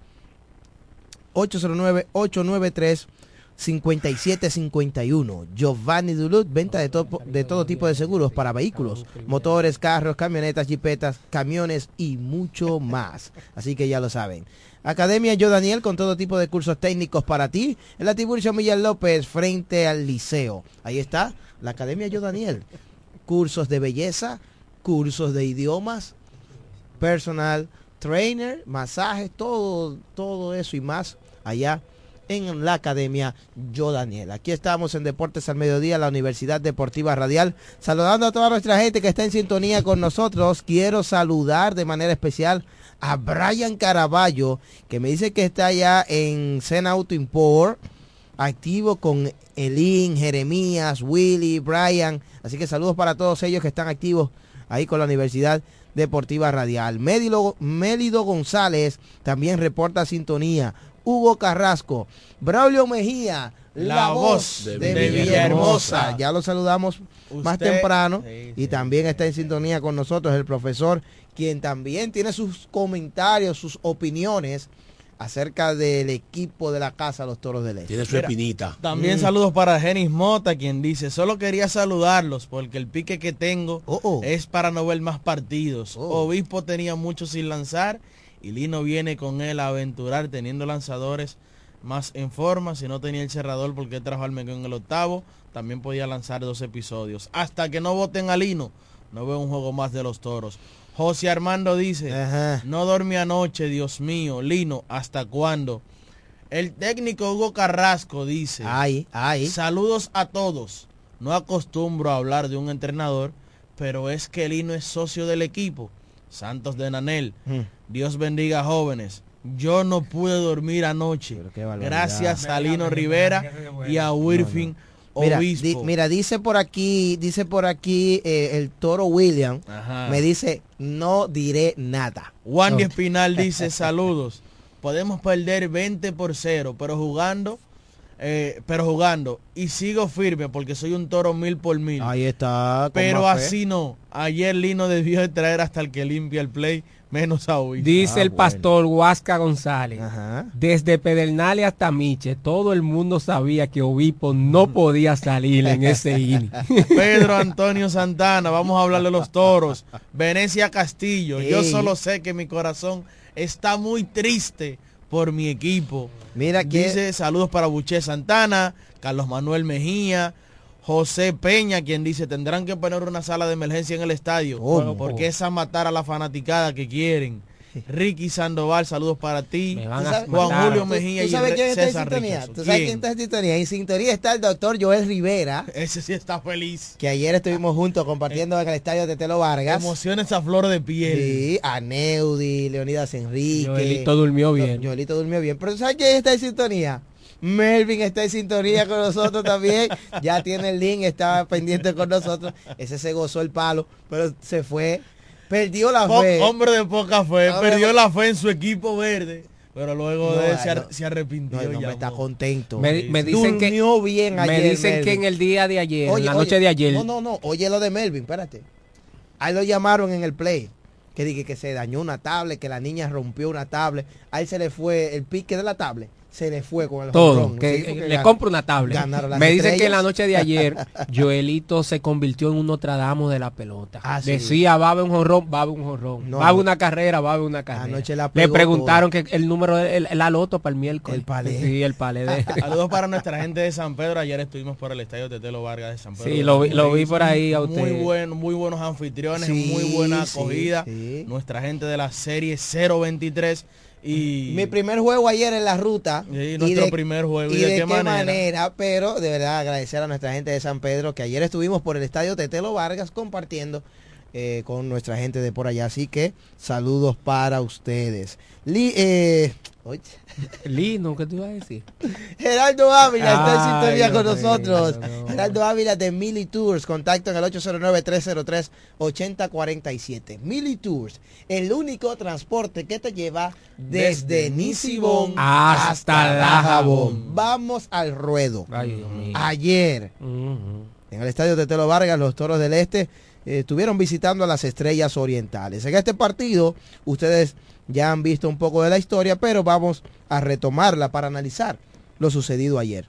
H: 809-893-5751. Giovanni Duluth, venta de, de todo tipo de seguros para vehículos, motores, carros, camionetas, jipetas, camiones y mucho más. Así que ya lo saben. Academia Yo Daniel con todo tipo de cursos técnicos para ti en la Tiburcio Millán López frente al liceo. Ahí está, la Academia Yo Daniel. Cursos de belleza, cursos de idiomas, personal trainer, masajes, todo, todo eso y más allá en la Academia Yo Daniel. Aquí estamos en Deportes al Mediodía, la Universidad Deportiva Radial, saludando a toda nuestra gente que está en sintonía con nosotros. Quiero saludar de manera especial a Brian Caraballo, que me dice que está allá en Zen Auto Import, activo con Elin, Jeremías, Willy, Brian. Así que saludos para todos ellos que están activos ahí con la Universidad Deportiva Radial. Mélido, Mélido González también reporta sintonía. Hugo Carrasco, Braulio Mejía, la,
I: La
H: voz de,
I: de
H: Villahermosa.
I: Villahermosa.
H: Ya lo saludamos más temprano
I: Sí,
H: y también está en sintonía con nosotros el profesor, quien también tiene sus comentarios, sus opiniones acerca del equipo de la casa Los Toros de Ley.
K: Tiene su espinita.
I: También
H: Mm.
I: saludos para Genis Mota, quien dice, solo quería saludarlos porque el pique que tengo
H: Oh,
I: es para no ver más partidos. Obispo tenía mucho sin lanzar y Lino viene con él a aventurar teniendo lanzadores más en forma. Si no tenía el cerrador porque trajo al Mengón en el octavo, también podía lanzar dos episodios. Hasta que no voten a Lino, no veo un juego más de los toros. José Armando dice, no dormí anoche, Dios mío, Lino, ¿hasta cuándo? El técnico Hugo Carrasco dice,
H: ay, ay.
I: saludos a todos. No acostumbro a hablar de un entrenador, pero es que Lino es socio del equipo. Santos de Nanel,
H: Mm.
I: Dios bendiga jóvenes. Yo no pude dormir anoche. Gracias a Lino Rivera y a Wirfin
H: Mira, di- mira, dice por aquí, dice por aquí eh, el toro William,
I: Ajá.
H: me dice, no diré nada.
I: Wandy
H: No.
I: Espinal dice saludos. Podemos perder 20 por 0, pero jugando, eh, pero jugando. Y sigo firme porque soy un toro mil por mil.
H: Ahí está.
I: Pero
H: fe.
I: así no. Ayer Lino debió de traer hasta el que limpia el play, menos a hoy.
J: Dice
H: Ah,
J: el pastor Huasca González. Desde Pedernales hasta Miche, todo el mundo sabía que Obispo no podía salir en ese inning.
I: Pedro Antonio Santana, vamos a hablar de los toros. Venecia Castillo, yo solo sé que mi corazón está muy triste por mi equipo.
H: Mira que-
I: Dice saludos para Buché Santana, Carlos Manuel Mejía, José Peña, quien dice tendrán que poner una sala de emergencia en el estadio
H: ¿Cómo?
I: porque es a matar a la fanaticada que quieren. Ricky Sandoval, saludos para ti.
H: ¿Tú
I: Juan
J: matar.
I: Julio
H: ¿Tú-
I: Mejía
H: ¿Tú
I: y
H: sabes
I: Re-
H: quién está en
I: César
H: sintonía?
I: Richardson.
H: ¿Tú sabes
I: ¿Quién?
H: quién está en sintonía? En sintonía está el doctor Joel Rivera,
I: Ese sí está feliz.
H: que ayer estuvimos juntos compartiendo en el estadio de Telo Vargas.
I: Emociones a flor de piel.
H: Sí, a Neudi, Leonidas Enrique.
J: Joelito durmió bien.
H: Joelito durmió bien. Pero ¿sabes quién está en sintonía? Melvin está en sintonía con nosotros también. Ya tiene el link, estaba pendiente con nosotros. Ese se gozó el palo, pero se fue. Perdió la
I: Po-
H: fe.
I: hombre de poca fe,
H: Hombre
I: perdió la fe en su equipo verde, pero luego
H: No,
I: de él se, ar-
H: no.
I: se arrepintió.
H: No,
I: ya,
H: está contento.
J: Me, me dicen que
H: bien
J: me
H: ayer,
J: dicen que en el día de ayer, en
H: Oye,
J: la
H: oye,
J: noche de ayer,
H: No, no, no. Oye lo de Melvin, espérate. Ahí lo llamaron en el play. Que dije que se dañó una tablet, que la niña rompió una tablet. Ahí se le fue el pique de la tablet. Se le fue con el
J: todo,
H: jonrón,
J: que
H: sí,
J: le compro una
H: las
J: Me dicen que en la
H: estrellas.
J: noche de ayer Joelito se convirtió en un Nostradamus de la pelota.
H: Ah, sí.
J: Decía, va a haber un jonrón, va a haber un jonrón.
H: No,
J: va a haber una carrera, va a haber una carrera.
H: Anoche la
J: Le preguntaron que el número, el, la loto para el miércoles.
H: El palé.
J: Sí, el palé de...
I: Saludos para nuestra gente de San Pedro. Ayer estuvimos por el estadio Tetelo Vargas de San Pedro.
J: Sí, lo lo vi por ahí a usted.
I: Muy, buen, muy buenos anfitriones,
H: Sí,
I: muy buena
H: sí,
I: acogida.
H: sí.
I: Nuestra gente de la serie 023. Y
H: Mi primer juego ayer en la ruta.
I: Sí, nuestro primer juego.
H: ¿Y, de, qué, manera? Pero de verdad agradecer a nuestra gente de San Pedro que ayer estuvimos por el estadio Tetelo Vargas compartiendo eh, con nuestra gente de por allá. Así que saludos para ustedes. Li- eh, oye,
J: Lino, ¿qué te iba a decir?
H: Geraldo Ávila está en sintonía con nosotros.
J: no.
H: Geraldo Ávila de Mili Tours. Contacto en el 809-303-8047. Mili Tours, el único transporte que te lleva desde,
I: Desde
H: Nisibón
J: Hasta
H: hasta
J: La
H: Jabón. Vamos al ruedo.
J: Ay.
H: Ayer, en el estadio de Telo Vargas, los Toros del Este eh, estuvieron visitando a las Estrellas Orientales. En este partido, ustedes ya han visto un poco de la historia, pero vamos a retomarla para analizar lo sucedido ayer.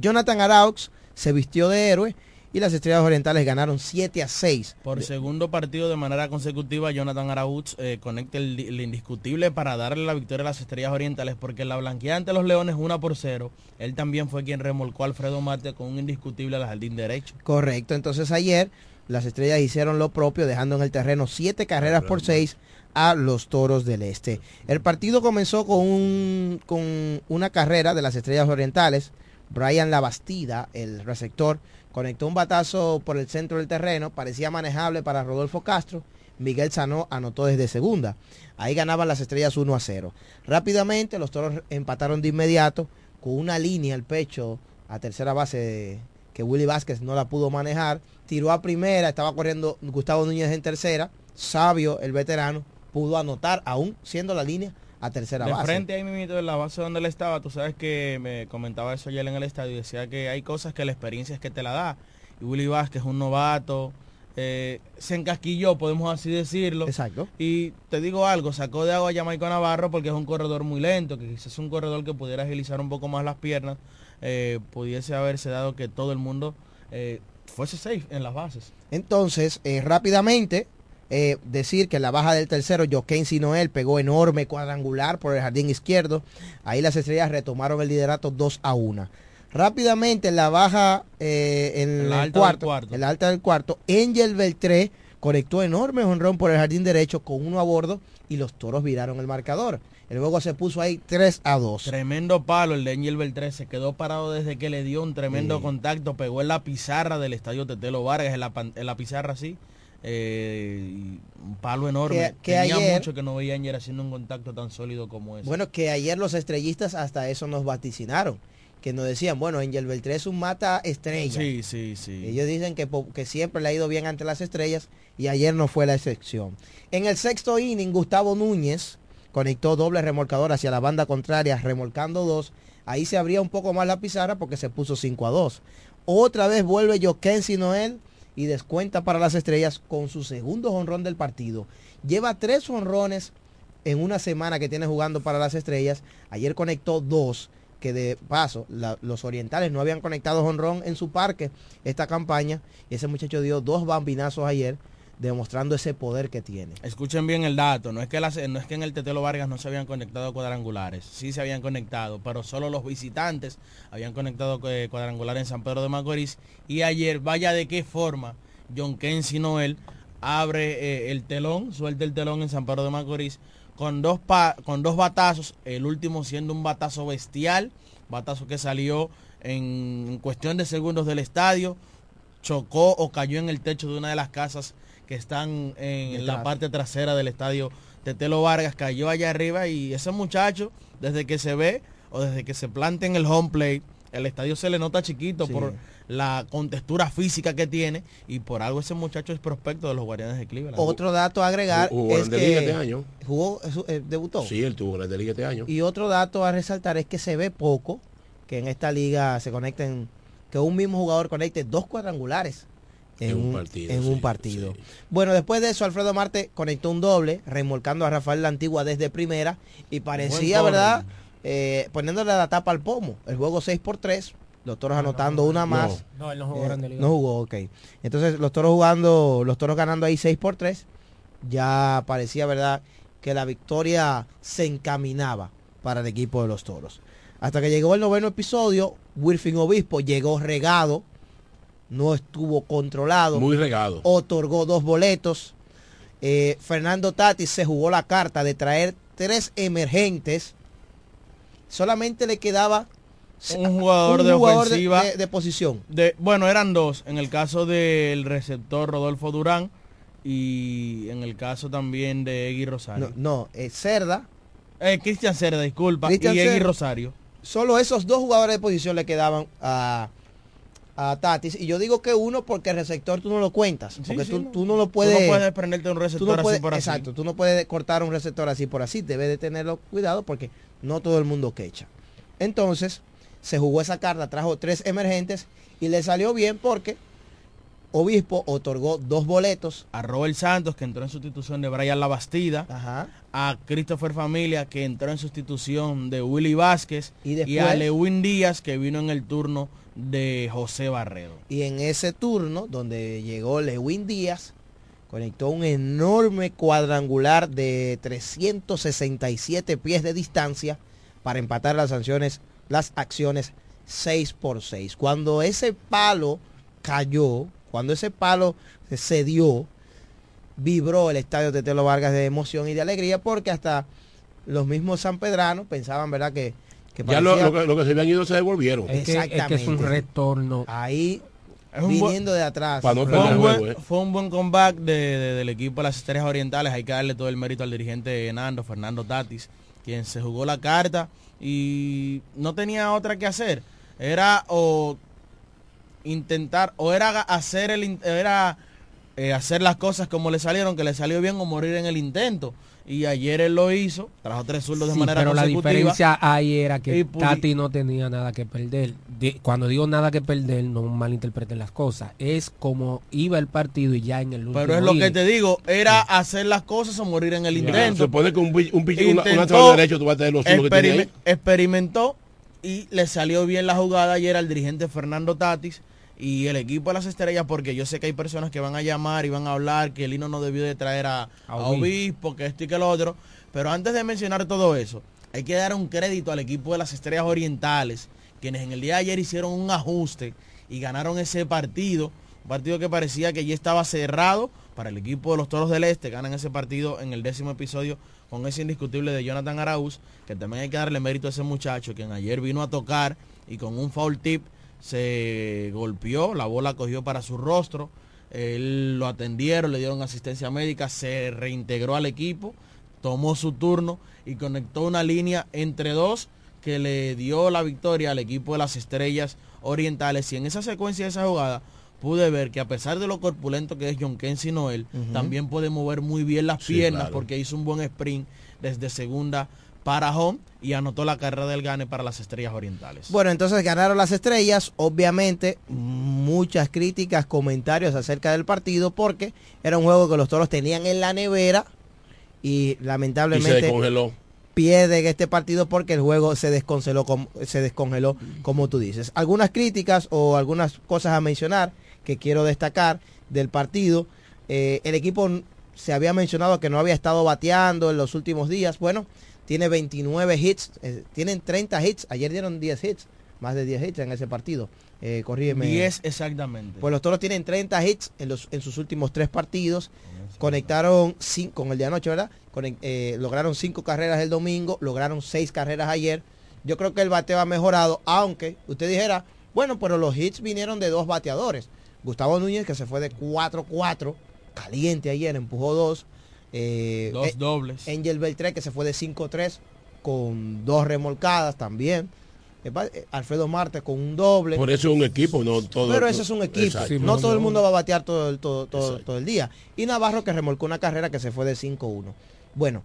H: Jonathan Araux se vistió de héroe y las Estrellas Orientales ganaron 7 a 6.
I: Por segundo partido de manera consecutiva, Jonathan Arauz eh, conecta el, el indiscutible para darle la victoria a las Estrellas Orientales, porque en la blanqueada ante los Leones 1 por 0, él también fue quien remolcó a Alfredo Marte con un indiscutible al jardín derecho.
H: Correcto, entonces ayer las Estrellas hicieron lo propio, dejando en el terreno 7 carreras por 6 a los Toros del Este. El partido comenzó con, un- con una carrera de las Estrellas Orientales. Brian Labastida, el receptor, conectó un batazo por el centro del terreno, parecía manejable para Rodolfo Castro. Miguel Sanó anotó desde segunda. Ahí ganaban las estrellas 1 a 0. Rápidamente los toros empataron de inmediato con una línea al pecho a tercera base que Willy Vázquez no la pudo manejar. Tiró a primera, estaba corriendo Gustavo Núñez en tercera. Sabio, el veterano, pudo anotar aún siendo la línea a tercera
I: de
H: base.
I: frente ahí mismo de la base donde él estaba, tú sabes que me comentaba eso ayer en el estadio decía que hay cosas que la experiencia es que te la da. Y Willy Vázquez es un novato, eh, se encasquilló, podemos así decirlo.
H: Exacto.
I: Y te digo algo, sacó de agua a Jamaico Navarro porque es un corredor muy lento, que quizás es un corredor que pudiera agilizar un poco más las piernas, eh, pudiese haberse dado que todo el mundo eh, fuese safe en las bases.
H: Entonces, eh, rápidamente, eh, decir que en la baja del tercero, Joaquín Sinoel pegó enorme cuadrangular por el jardín izquierdo. Ahí las estrellas retomaron el liderato 2 a 1. Rápidamente en la baja, eh, en
I: En
H: el,
I: la alta del
H: cuarto,
I: cuarto.
H: en la alta del cuarto, Angel Beltré conectó enorme honrón por el jardín derecho con uno a bordo y los toros viraron el marcador. El juego se puso ahí 3 a 2.
I: Tremendo palo el de Angel Beltré, se quedó parado desde que le dio un tremendo
H: Sí.
I: contacto, pegó en la pizarra del estadio Tetelo Vargas, en la, en la pizarra así, eh, un palo enorme.
H: Que- que
I: Tenía
H: ayer-
I: mucho que no veía a Angel haciendo un contacto tan sólido como ese.
H: Bueno, que ayer los estrellistas hasta eso nos vaticinaron. Que nos decían, bueno, Angel Beltré es un mata estrella.
I: Sí, sí, sí.
H: Ellos dicen que, que siempre le ha ido bien ante las estrellas y ayer no fue la excepción. En el sexto inning, Gustavo Núñez conectó doble remolcador hacia la banda contraria, remolcando dos. Ahí se abría un poco más la pizarra porque se puso 5 a 2. Otra vez vuelve Jokensi Noel y descuenta para las estrellas con su segundo jonrón del partido. Lleva tres jonrones en una semana que tiene jugando para las estrellas. Ayer conectó dos, que de paso los orientales no habían conectado jonrón en su parque esta campaña. Ese muchacho dio dos bambinazos ayer, demostrando ese poder que tiene.
I: Escuchen bien el dato, no es que las- no es que en el Tetelo Vargas no se habían conectado cuadrangulares, sí se habían conectado, pero solo los visitantes habían conectado eh, cuadrangular en San Pedro de Macorís y ayer, vaya de qué forma, John Kensi Noel abre eh, el telón, suelta el telón en San Pedro de Macorís con dos, pa- con dos batazos, el último siendo un batazo bestial, batazo que salió en cuestión de segundos del estadio, chocó o cayó en el techo de una de las casas que están en
H: Detrás.
I: la parte trasera del estadio Tetelo Vargas, cayó allá arriba y ese muchacho, desde que se ve o desde que se planta en el home plate, el estadio se le nota chiquito
H: Sí.
I: por la contextura física que tiene y por algo ese muchacho es prospecto de los Guardianes de Cleveland.
H: Otro dato a agregar
K: Jugó
H: es
K: Liga
H: que
K: este año.
H: jugó, eh, debutó.
K: Sí, él tuvo Grande Liga este año.
H: Y otro dato a resaltar es que se ve poco que en esta liga se conecten, que un mismo jugador conecte dos cuadrangulares en,
K: En un partido,
H: en
K: sí,
H: un partido. Bueno, después de eso Alfredo Marte conectó un doble, remolcando a Rafael La Antigua desde primera y parecía, ¿verdad? Eh, poniéndole la tapa al pomo. El juego 6 por 3, los toros anotando una más.
J: No, él no jugó
H: Eh,
J: Grande Liga.
H: no jugó, ok. Entonces los toros jugando, los toros ganando ahí 6 por 3, ya parecía, ¿verdad? Que la victoria se encaminaba para el equipo de los toros. Hasta que llegó el noveno episodio, Wilfin Obispo llegó regado, no estuvo controlado,
K: Muy regado.
H: otorgó dos boletos. Eh, Fernando Tatis se jugó la carta de traer tres emergentes. Solamente le quedaba
I: un jugador
H: un
I: de
H: jugador
I: ofensiva
H: de- de posición.
I: de- bueno eran dos en el caso del receptor Rodolfo Durán y en el caso también de Egui Rosario
H: No, no eh, Cerda.
I: Eh, Cristian Cerda disculpa y Egui. Rosario
H: Solo esos dos jugadores de posición le quedaban a, a Tatis. Y yo digo que uno porque el receptor tú no lo cuentas. Porque
I: sí,
H: tú,
I: no.
H: tú no lo
I: Tú
H: puedes...
I: no puedes desprenderte de un
H: tú
I: receptor
H: no
I: así
H: puedes-
I: por así.
H: Exacto, tú no puedes cortar un receptor así por así. Debes de tenerlo cuidado porque no todo el mundo quecha. Entonces, se jugó esa carta, trajo tres emergentes y le salió bien porque Obispo otorgó dos boletos.
I: a Robert Santos que entró en sustitución de Brian Labastida
H: Ajá.
I: a Christopher Familia que entró en sustitución de Willy Vázquez
H: Y
I: y, a Lewin Díaz que vino en el turno de José Barredo
H: Y en ese turno, donde llegó Lewin Díaz, conectó un enorme cuadrangular de 367 pies de distancia para empatar las sanciones, las acciones 6 por 6. Cuando ese palo cayó, cuando ese palo se dio, vibró el estadio de Telo Vargas de emoción y de alegría porque hasta los mismos sanpedranos pensaban, ¿verdad? Que, que
K: Ya lo, que, lo que se habían ido se devolvieron.
J: Es que, es que es un
H: Exactamente.
J: retorno.
H: ahí
I: Es un buen-
H: viniendo de atrás.
K: Para no
I: Fue un, buen,
K: juego, eh.
I: fue un buen comeback de- de- del equipo de las Estrellas Orientales. Hay que darle todo el mérito al dirigente Nando, Fernando Tatis, quien se jugó la carta y no tenía otra que hacer. Era o intentar, o era hacer el era eh, hacer las cosas como le salieron, que le salió bien o morir en el intento. Y ayer él lo hizo, trajo tres zurdos de manera
J: pero la
I: consecutiva.
J: diferencia ahí era que Tati no tenía nada que perder. De- cuando digo nada que perder, no malinterpreten las cosas. Es como iba el partido y ya en el último
I: Pero es lo que te digo, era hacer las cosas o morir en el
K: Ya,
I: intento.
K: Se supone que un, un, una, una
I: Intentó,
K: lanzador derecho tú vas a tener los zurdos que ahí.
I: experimentó y le salió bien la jugada ayer al dirigente Fernando Tatis y el equipo de las estrellas porque yo sé que hay personas que van a llamar y van a hablar que Lino no debió de traer a,
J: A
I: a
J: Obispo.
I: Obispo, que esto y que lo otro. Pero antes de mencionar todo eso, hay que dar un crédito al equipo de las estrellas orientales, quienes en el día de ayer hicieron un ajuste y ganaron ese partido. Un partido que parecía que ya estaba cerrado para el equipo de los Toros del Este. Ganan ese partido en el décimo episodio con ese indiscutible de Jonathan Arauz, que también hay que darle mérito a ese muchacho, quien ayer vino a tocar y con un foul tip se golpeó, la bola cogió para su rostro. Él lo atendieron, le dieron asistencia médica, se reintegró al equipo, tomó su turno y conectó una línea entre dos que le dio la victoria al equipo de las estrellas orientales. Y en esa secuencia de esa jugada pude ver que a pesar de lo corpulento que es John Kensi Noel, también puede mover muy bien las
K: Sí,
I: piernas
K: claro.
I: porque hizo un buen sprint desde segunda para home y anotó la carrera del gane para las estrellas orientales.
H: Bueno, entonces ganaron las estrellas. Obviamente, muchas críticas, comentarios acerca del partido porque era un juego que los toros tenían en la nevera y
K: Y se
H: lamentablemente
K: descongeló.
H: pierden este partido porque el juego se descongeló, como, se descongeló como tú dices. Algunas críticas o algunas cosas a mencionar que quiero destacar del partido. Eh, el equipo se había mencionado que no había estado bateando en los últimos días. Bueno, tiene 29 hits, eh, tienen 30 hits. Ayer dieron 10 hits más de 10 hits en ese partido. Eh, corrígeme.
I: 10 exactamente.
H: Pues los toros tienen 30 hits en, los, en sus últimos tres partidos. Conectaron cinco, con el de anoche, ¿verdad? Eh, lograron cinco carreras el domingo, lograron seis carreras ayer. Yo creo que el bateo ha mejorado, aunque usted dijera, bueno, pero los hits vinieron de dos bateadores. Gustavo Núñez, que se fue de 4-4, caliente ayer, empujó dos. Eh,
I: Dos dobles.
H: Angel Beltré, que se fue de 5-3, con dos remolcadas también. Eh, Alfredo Marte con un doble.
K: Por eso es un equipo, no todo.
H: Pero ese es un equipo.
K: Exacto.
H: no todo el mundo va a batear todo el, todo, todo, todo el día. Y Navarro que remolcó una carrera que se fue de 5-1. Bueno,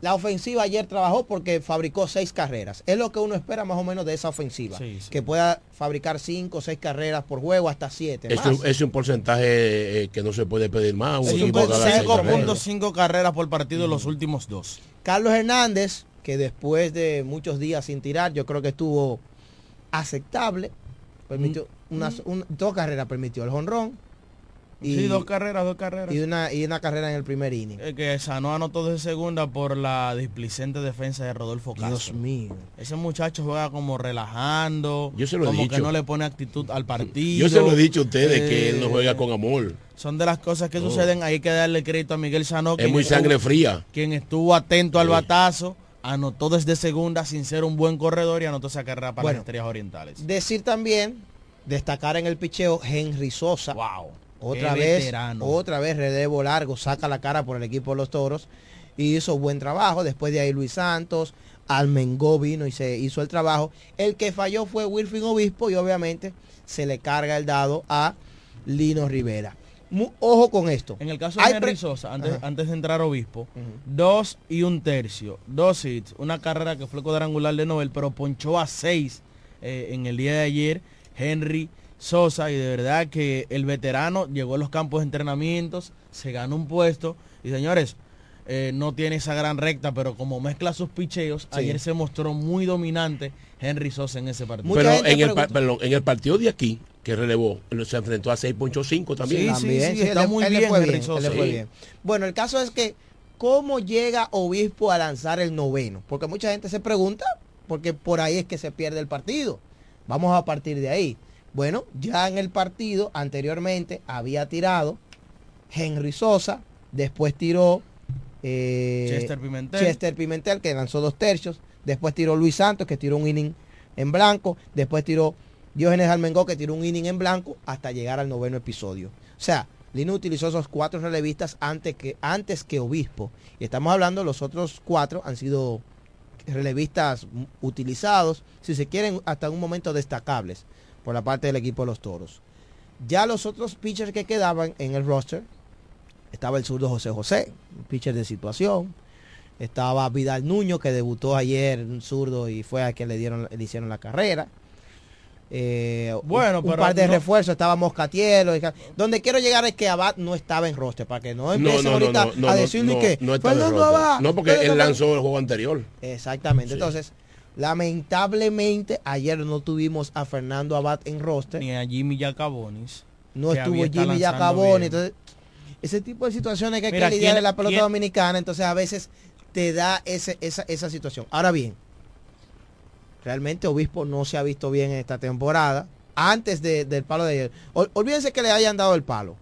H: la ofensiva ayer trabajó porque fabricó seis carreras. Es lo que uno espera más o menos de esa ofensiva.
K: Sí, sí.
H: Que pueda fabricar cinco o seis carreras por juego hasta siete.
K: Es
H: más.
K: un, es un porcentaje eh, que no se puede pedir más. Un
H: Es un
K: equipo
H: por-
K: gana seis carreras.
I: 5.5 carreras por partido en los últimos dos.
H: Carlos Hernández, que después de muchos días sin tirar, yo creo que estuvo aceptable. Permitió unas, un- dos carreras permitió el jonrón.
I: Sí, dos carreras, dos carreras.
H: Y una, y una carrera en el primer inning.
I: Eh, que Sanó anotó de segunda por la displicente defensa de Rodolfo Castro.
H: Dios mío.
I: Ese muchacho juega como relajando.
K: Yo se lo he
I: como
K: dicho.
I: que no le pone actitud al partido.
K: Yo se lo he dicho a ustedes que él no
I: Eh,
K: juega con amor.
I: Son de las cosas que
K: Oh.
I: suceden. Hay que darle crédito a Miguel Sanó.
K: Es muy sangre fría.
I: Quien estuvo atento al batazo, anotó desde segunda sin ser un buen corredor y anotó esa carrera para
H: Bueno.
I: las estrellas orientales.
H: Decir también, destacar en el picheo, Henry Sosa.
I: Wow.
H: Otra
I: Qué
H: vez,
I: veterano.
H: otra vez relevo largo, saca la cara por el equipo de los toros. Y hizo buen trabajo. Después de ahí Luis Santos, Almengó vino y se hizo el trabajo. El que falló fue Wilfin Obispo y obviamente se le carga el dado a Lino Rivera. Mu- ojo con esto.
I: En el caso de
H: Hay
I: Henry Sosa, antes, antes de entrar Obispo, dos y un tercio, dos hits, una carrera que fue cuadrangular de Nobel, pero ponchó a seis eh, en el día de ayer, Henry Sosa, y de verdad que el veterano llegó a los campos de entrenamientos, se ganó un puesto, y señores, eh, no tiene esa gran recta, pero como mezcla sus picheos,
K: Sí.
I: ayer se mostró muy dominante Henry Sosa en ese partido.
K: Pero en el, pa- perdón, en el partido de aquí, que relevó, se enfrentó a 6.5 también.
H: También, sí, él le- él le fue bien, le fue bien. Bueno, el caso es que, ¿cómo llega Obispo a lanzar el noveno? Porque mucha gente se pregunta, porque por ahí es que se pierde el partido. Vamos a partir de ahí. Bueno, ya en el partido anteriormente había tirado Henry Sosa, después tiró eh,
I: Chester Pimentel.
H: Chester Pimentel, que lanzó dos tercios, después tiró Luis Santos, que tiró un inning en blanco, después tiró Diógenes Almengó, que tiró un inning en blanco, hasta llegar al noveno episodio. O sea, Lino utilizó esos cuatro relevistas antes que, antes que Obispo. Y estamos hablando, los otros cuatro han sido relevistas utilizados, si se quieren, hasta un momento destacables por la parte del equipo de los toros. Ya los otros pitchers que quedaban en el roster, estaba el zurdo José José, un pitcher de situación. Estaba Vidal Nuño, que debutó ayer, un zurdo, y fue a quien le dieron, le hicieron la carrera. Eh,
I: Bueno,
H: un,
I: pero
H: par de
I: no-
H: refuerzos, estaba Moscatielo. y Donde quiero llegar es que Abad no estaba en roster, para que no empiecen ahorita a decirle que
K: no
H: Fernando. Abad.
K: No, porque él lanzó el juego anterior.
H: Exactamente.
K: Sí.
H: Entonces, lamentablemente, ayer no tuvimos a Fernando Abad en roster.
I: Ni a Jimmy Yacabonis.
H: No estuvo Jimmy
I: lanzando
H: Yacaboni.
I: bien.
H: Entonces, ese tipo de situaciones que hay
I: Mira,
H: que lidiar
I: ¿quién-
H: en la pelota
I: quién-
H: dominicana, entonces a veces te da ese, esa, esa situación. Ahora bien, realmente Obispo no se ha visto bien en esta temporada. Antes de- del palo de ayer. Ol- olvídense que le hayan dado el palo.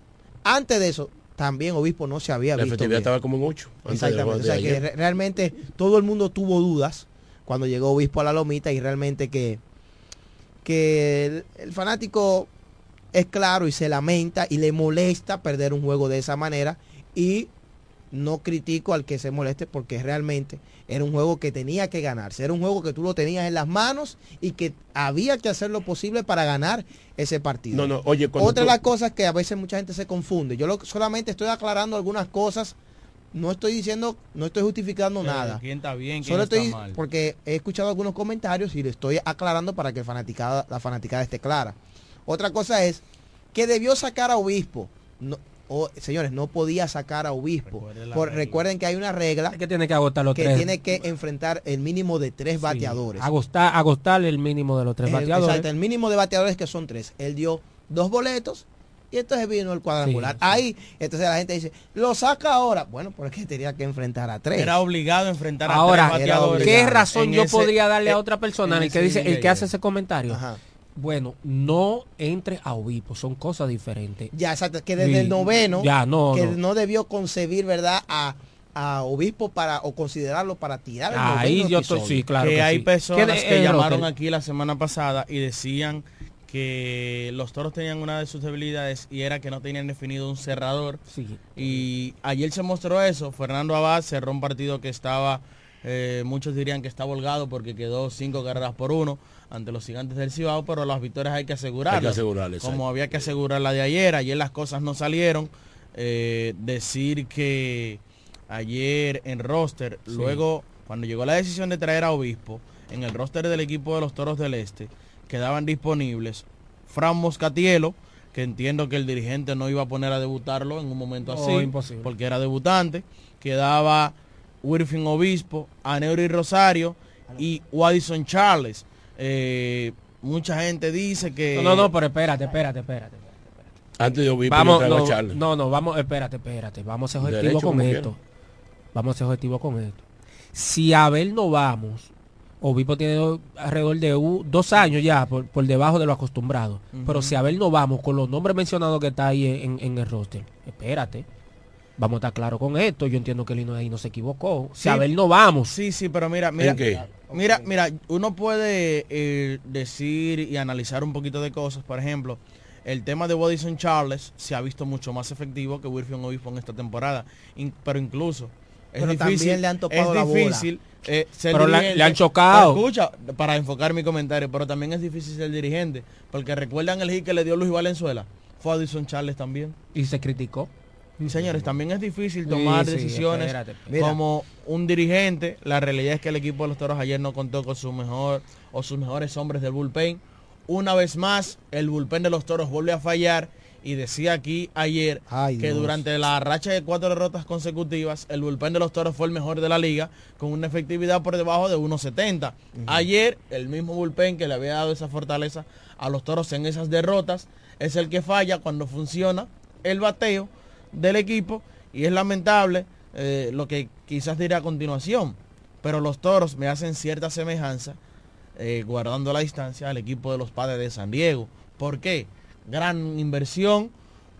H: Antes de eso, también Obispo no se había
K: La
H: visto
K: efectividad
H: bien.
K: estaba como en 8.
H: Exactamente. O sea que re- realmente todo el mundo tuvo dudas cuando llegó Obispo a la lomita y realmente que, que el, el fanático es claro y se lamenta y le molesta perder un juego de esa manera y no critico al que se moleste porque realmente era un juego que tenía que ganarse, era un juego que tú lo tenías en las manos y que había que hacer lo posible para ganar ese partido.
K: No, no, oye,
H: Otra
K: tú-
H: de las cosas que a veces mucha gente se confunde, yo lo- solamente estoy aclarando algunas cosas, no estoy diciendo, no estoy justificando nada.
I: ¿Quién está bien? ¿Quién
H: Solo
I: está
H: estoy,
I: mal?
H: porque he escuchado algunos comentarios y le estoy aclarando para que el fanaticada, la fanaticada esté clara. Otra cosa es que debió sacar a Obispo. No, señores, no podía sacar a Obispo. Por- recuerden que hay una regla
J: que tiene que agotar los
H: que
J: tres.
H: tiene que enfrentar el mínimo de tres bateadores.
J: Agostar, agostar el mínimo de los tres
H: El-
J: bateadores.
H: Exacto, el mínimo de bateadores que son tres. Él dio dos boletos Y entonces vino el cuadrangular.
I: Sí, sí.
H: Ahí, entonces la gente dice, lo saca ahora. Bueno, porque tenía que enfrentar a tres.
I: Era obligado a enfrentar a
J: Ahora,
I: tres bateadores.
J: ¿qué razón
I: En
J: yo
I: ese-
J: podría darle a otra persona, el que dice, el que hace ese comentario? Bueno, no entre a obispo, son cosas diferentes.
H: Ya, exacto, que desde
J: Sí,
H: el noveno,
J: ya, no,
H: que
J: no.
H: no. debió concebir, ¿verdad? A, a obispo para, o considerarlo para tirar el
J: Ahí yo estoy- sí, claro
I: que,
J: que
I: hay
J: sí.
I: personas
J: ¿Qué de-
I: que llamaron aquí la semana pasada y decían que los toros tenían una de sus debilidades y era que no tenían definido un cerrador. Y ayer se mostró eso. Fernando Abad cerró un partido que estaba, eh, muchos dirían que está volgado porque quedó cinco carreras por uno ante los gigantes del Cibao, pero las victorias hay que asegurarlas.
K: Hay que asegurarlas,
I: Como había que asegurar la de ayer. Ayer las cosas no salieron. Eh, decir que ayer en roster,
J: Sí.
I: luego cuando llegó la decisión de traer a Obispo, en el roster del equipo de los Toros del Este, quedaban disponibles Fran Moscatielo, que entiendo que el dirigente no iba a poner a debutarlo en un momento
J: No,
I: así,
J: imposible.
I: porque era debutante, quedaba Wirfin Obispo, Aneuri Rosario y Wadison Charles. Eh, mucha gente dice que...
J: No, no, no, pero espérate, espérate, espérate.
K: Antes de obispo
J: Vamos,
K: yo traigo a
J: no,
K: Charles.
J: no, no, vamos, espérate, espérate. Vamos a ser objetivo
K: Derecho
J: con esto. Vamos a ser objetivo con esto. Si a ver no vamos, Obispo tiene do- alrededor de u- dos años ya por, por debajo de lo acostumbrado. Pero si a ver no vamos con los nombres mencionados que está ahí en, en el roster, espérate. Vamos a estar claro con esto. Yo entiendo que Lino ahí no se equivocó. Si
I: Sí.
J: a ver no vamos.
I: Sí, sí, pero mira, mira,
J: ¿En qué?
I: mira, mira, uno puede eh, decir y analizar un poquito de cosas. Por ejemplo, el tema de Wadison Charles se ha visto mucho más efectivo que Wilfried Obispo en esta temporada. In- pero incluso es
H: Pero
I: difícil,
H: también le han topado
I: es
H: la bola.
I: Eh, ser
J: Pero la- le han chocado.
I: Escucha, para enfocar mi comentario, pero también es difícil ser dirigente, porque recuerdan el hit que le dio Luis Valenzuela, fue a Wadison Charles también.
J: Y se criticó.
I: Y señores, también es difícil
J: Sí,
I: tomar
J: sí,
I: decisiones
J: espérate, espérate.
I: como un dirigente. La realidad es que el equipo de los toros ayer no contó con su mejor o sus mejores hombres del bullpen. Una vez más, el bullpen de los toros vuelve a fallar. Y decía aquí ayer
H: Ay,
I: que
H: Dios.
I: durante la racha de cuatro derrotas consecutivas, el bullpen de los toros fue el mejor de la liga, con una efectividad por debajo de 1.70. Ayer, el mismo bullpen que le había dado esa fortaleza a los toros en esas derrotas, es el que falla cuando funciona el bateo del equipo y es lamentable eh, lo que quizás diré a continuación, pero los toros me hacen cierta semejanza, eh, guardando la distancia, al equipo de los padres de San Diego. ¿Por qué? Gran inversión,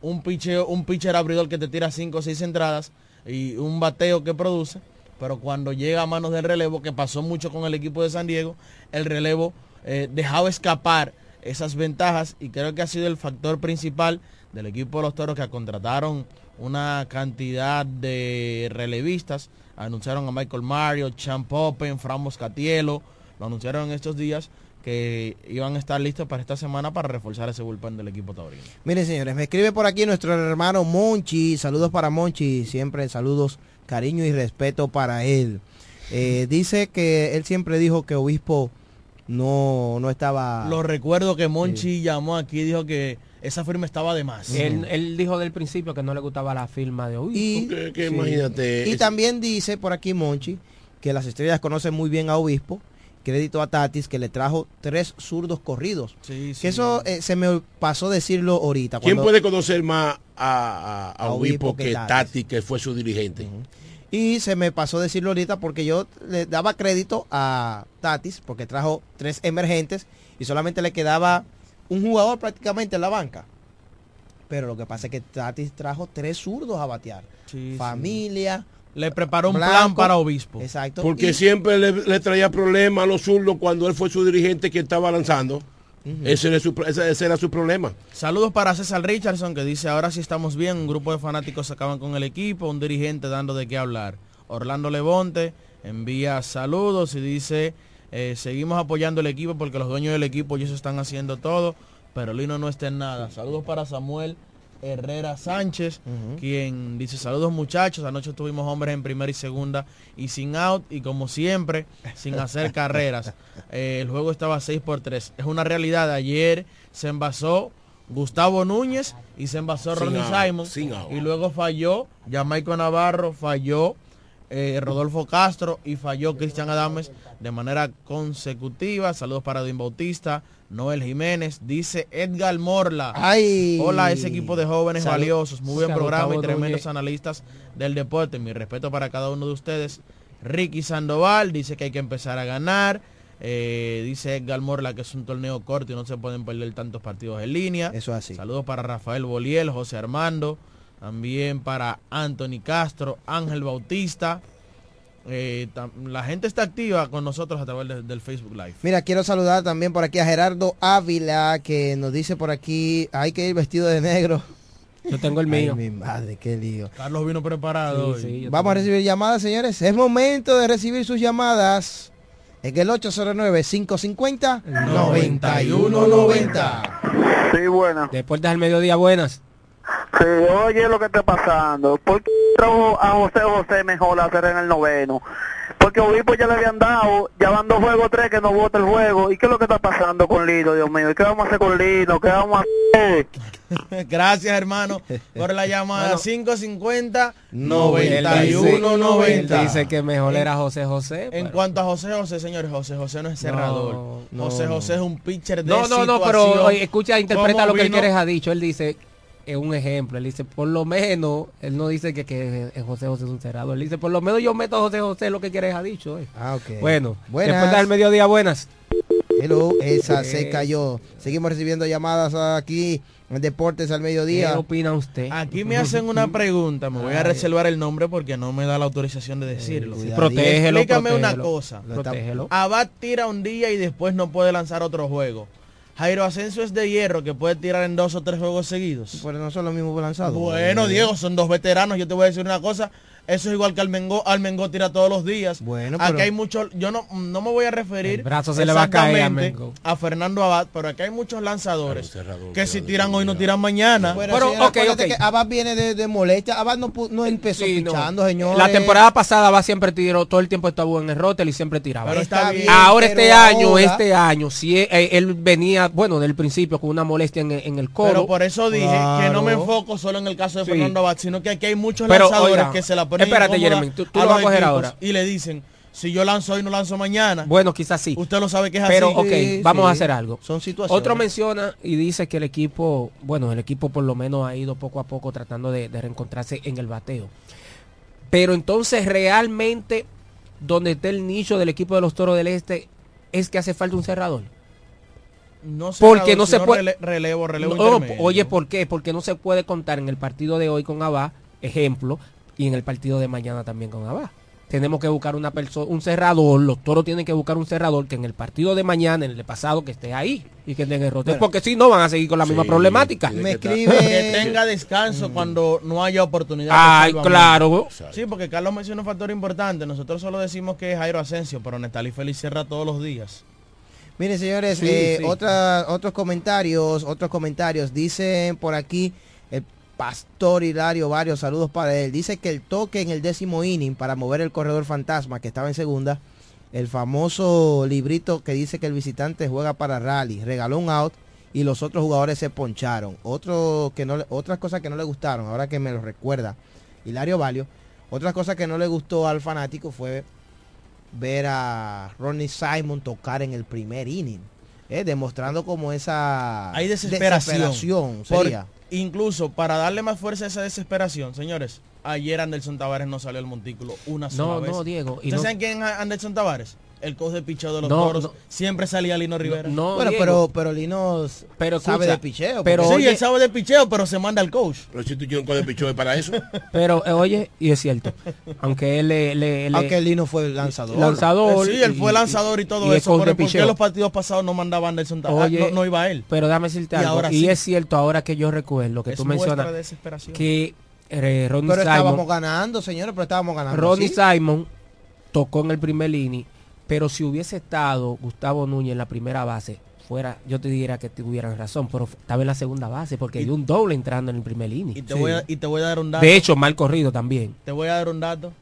I: un pitcher, un pitcher abridor que te tira 5 o 6 entradas y un bateo que produce, pero cuando llega a manos del relevo, que pasó mucho con el equipo de San Diego, el relevo eh, dejaba escapar esas ventajas y creo que ha sido el factor principal del equipo de los toros que contrataron una cantidad de relevistas. Anunciaron a Michael Mario, Champ Open, Fran Moscatielo, lo anunciaron en estos días que iban a estar listos para esta semana para reforzar ese bullpen del equipo taurino.
H: Miren, señores, me escribe por aquí nuestro hermano Monchi. Saludos para Monchi. Siempre saludos, cariño y respeto para él. Eh, dice que él siempre dijo que Obispo no, no estaba...
I: Lo recuerdo que Monchi llamó aquí y dijo que esa firma estaba de más.
J: Él, él dijo del principio que no le gustaba la firma de Obispo.
H: Y,
K: Que- que
H: sí.
K: imagínate.
H: Y también dice por aquí Monchi que las estrellas conocen muy bien a Obispo. Crédito a Tatis que le trajo tres zurdos corridos.
I: Sí,
H: Que eso eh, se me pasó decirlo ahorita.
K: ¿Quién puede conocer más a, a,
H: que
K: que
H: Tatis?
K: Tati, que fue su dirigente?
H: Y se me pasó decirlo ahorita porque yo le daba crédito a Tatis porque trajo tres emergentes y solamente le quedaba un jugador prácticamente en la banca. Pero lo que pasa es que Tatis trajo tres zurdos a batear. Familia.
I: Le preparó un
H: Blanco.
I: plan para Obispo.
H: Exacto.
K: Porque
H: Y-
K: siempre le, le traía problemas a los zurdos cuando él fue su dirigente que estaba lanzando. ese, era su, ese, ese era su problema.
I: Saludos para César Richardson que dice, ahora sí estamos bien, un grupo de fanáticos acaban con el equipo, un dirigente dando de qué hablar. Orlando Levonte envía saludos y dice, eh, seguimos apoyando el equipo porque los dueños del equipo ya se están haciendo todo, pero Lino no está en nada. Saludos para Samuel Herrera Sánchez, quien dice, saludos muchachos, anoche tuvimos hombres en primera y segunda y sin out y como siempre, sin hacer carreras. Eh, el juego estaba 6 por 3. Es una realidad, ayer se envasó Gustavo Núñez y se envasó Ronnie Simon y luego falló Jamaico Navarro, falló eh, Rodolfo Castro y falló Cristian Adames de manera consecutiva. Saludos para Edwin Bautista, Noel Jiménez, dice Edgar Morla.
H: Ay.
I: Hola, ese equipo de jóvenes
H: Salud.
I: valiosos, muy buen
H: Salud,
I: programa y tremendos analistas del deporte. Mi respeto para cada uno de ustedes. Ricky Sandoval dice que hay que empezar a ganar. Eh, dice Edgar Morla que es un torneo corto y no se pueden perder tantos partidos en línea.
H: Eso así.
I: Saludos para Rafael Boliel, José Armando, también para Anthony Castro, Ángel Bautista. Eh, la gente está activa con nosotros a través de- del Facebook Live.
H: Mira, quiero saludar también por aquí a Gerardo Ávila, que nos dice por aquí, hay que ir vestido de negro.
J: Yo tengo el
H: Ay,
J: mío.
H: mi madre, qué lío.
I: Carlos vino preparado.
J: Sí,
H: Vamos a recibir llamadas, señores. Es momento de recibir sus llamadas. En el 809-550-9190.
L: Sí, buena.
J: Deportes al mediodía, buenas.
L: Sí, oye lo que está pasando. ¿Por qué trajo a José José mejor hacer en el noveno? Porque Obispo ya le habían dado, ya van dos juegos, tres que no vota el juego. ¿Y qué es lo que está pasando con Lino, Dios mío? ¿Y qué vamos a hacer con Lino? ¿Qué vamos a hacer?
I: Gracias, hermano, por la llamada.
J: Bueno.
I: 550
J: Él
I: 91 90.
J: Dice que mejor era José José.
I: En
J: pero-
I: cuanto a José José, señores, José José no es cerrador.
J: no,
I: José
J: no.
I: José es un pitcher de
J: No, no, no, pero oye, escucha, interpreta
I: ¿Cómo
J: lo que él
I: vino?
J: quiere ha dicho. Él dice, es un ejemplo, él dice, por lo menos, él no dice que, que José José es un cerrado. Él dice, por lo menos yo meto a José José, lo que quiere ha dicho. eh.
H: Ah, ok.
J: Bueno,
H: Buenas.
J: después del mediodía, buenas.
H: Hello, esa se cayó. Seguimos recibiendo llamadas aquí en Deportes al Mediodía.
J: ¿Qué opina usted?
I: Aquí me hacen una pregunta, me voy a reservar el nombre porque no me da la autorización de decirlo.
H: cuidado.
J: Protégelo,
I: Explícame una
J: protégelo.
I: cosa.
H: Lo está-
J: Protégelo.
I: Abad tira un día y después no puede lanzar otro juego. Jairo Asensio es de hierro que puede tirar en dos o tres juegos seguidos.
H: Pero no son los mismos lanzados.
I: Bueno, Diego, son dos veteranos. Yo te voy a decir una cosa. Eso es igual que Almengo. Almengo tira todos los días.
H: Bueno,
I: aquí
H: pero-
I: hay muchos. Yo no, no me voy a referir
J: El brazo se le va a caer a
I: exactamente Fernando Abad, pero aquí hay muchos lanzadores
K: cerrador,
I: que si tiran hoy no tiran mañana.
H: Bueno,
J: Pero,
H: señora, que Abad viene de, de molestia. Abad no, no empezó
J: Sí, no.
H: pichando, señores.
J: La temporada pasada va siempre tiró, todo el tiempo estaba en el rotel y siempre tiraba.
I: Pero está bien.
J: Ahora
H: pero
J: este año,
H: ahora-
J: este año, si él, eh, él venía, bueno, del principio con una molestia en, en el codo.
I: Pero por eso dije que no me enfoco solo en el caso de
J: Sí.
I: Fernando Abad, sino que aquí hay muchos
J: Pero,
I: lanzadores
J: oiga,
I: que se la ponen
J: espérate, Jeremy, tú- tú
I: a
J: lo vas a coger ahora.
I: y le dicen, si yo lanzo hoy no lanzo mañana.
J: Bueno, quizás sí.
I: Usted lo sabe que es
J: Pero,
I: así.
J: ok,
H: Sí,
J: vamos
H: sí.
J: a hacer algo.
H: Son situaciones.
J: Otro menciona y dice que el equipo, bueno, el equipo por lo menos ha ido poco a poco tratando de, de reencontrarse en el bateo. Pero entonces realmente, donde está el nicho del equipo de los Toros del Este, es que hace falta un cerrador.
I: No
J: Porque
I: cerrador,
J: no se puede-
I: rele- relevo, relevo
J: No, oye, ¿por qué? Porque no se puede contar en el partido de hoy con Abá, ejemplo, y en el partido de mañana también con Abá. Tenemos que buscar una persona, un cerrador, los toros tienen que buscar un cerrador que en el partido de mañana, en el de pasado, que esté ahí y que en el rote.
I: Bueno.
J: porque si no van a seguir con la misma problemática.
H: Me escribe-
I: que tenga descanso cuando no haya oportunidad.
J: Ay, claro.
I: Sí, porque Carlos menciona un factor importante. Nosotros solo decimos que es Jairo Asensio, pero Nestalí Feliz cierra todos los días.
H: Miren, señores,
J: Sí,
H: eh,
J: sí.
H: otra- otros comentarios, otros comentarios. Dicen por aquí pastor Hilario, varios saludos para él. Dice que el toque en el décimo inning para mover el corredor fantasma que estaba en segunda, el famoso librito que dice que el visitante juega para rally, regaló un out y los otros jugadores se poncharon. Otro que no, otras cosas que no le gustaron, ahora que me lo recuerda Hilario Valio, otras cosas que no le gustó al fanático fue ver a Ronnie Simon tocar en el primer inning, eh, demostrando como esa
I: Hay desesperación.
H: desesperación
I: Por-
H: sería.
I: incluso para darle más fuerza a esa desesperación, señores, ayer Anderson Tavares no salió al montículo una sola
J: No,
I: vez.
J: no, Diego. Y
I: ¿Ustedes
J: no,
I: saben quién es Anderson Tavares? El coach de picheo de los
J: No,
I: toros.
J: no.
I: Siempre salía Lino Rivera.
J: no,
H: bueno,
J: Diego,
H: pero pero Lino
J: Pero
H: sabe
J: escucha,
H: de picheo.
J: pero-
I: sí,
J: oye-
I: él sabe de picheo, pero se manda al coach.
K: Pero si tú tienes un código de pichón para eso.
J: pero eh, oye, y es cierto, aunque él le, le- le-
H: aunque Lino fue lanzador.
J: lanzador.
I: sí, él fue lanzador y todo
J: y
I: eso.
J: coach
I: Pero ¿por qué
J: picheo.
I: los partidos pasados no mandaba Anderson?
J: Oye,
I: no, no iba él.
J: Pero déjame decirte
I: Y
J: algo.
I: ahora
J: y
I: sí.
J: es cierto, ahora que yo recuerdo que
I: Es
J: tú mencionas que eh, Ronnie
H: pero estábamos
J: Simon,
H: ganando, señores, pero estábamos ganando.
J: Ronnie
H: ¿sí?
J: Simon tocó en el primer inning, pero si hubiese estado Gustavo Núñez en la primera base, fuera, yo te diría que tuvieran razón, pero estaba en la segunda base porque hay un doble entrando en el primer
I: Y
J: inning.
I: te, voy a, y te voy a dar un dato.
J: De hecho, mal corrido también.
I: Te voy a dar un dato.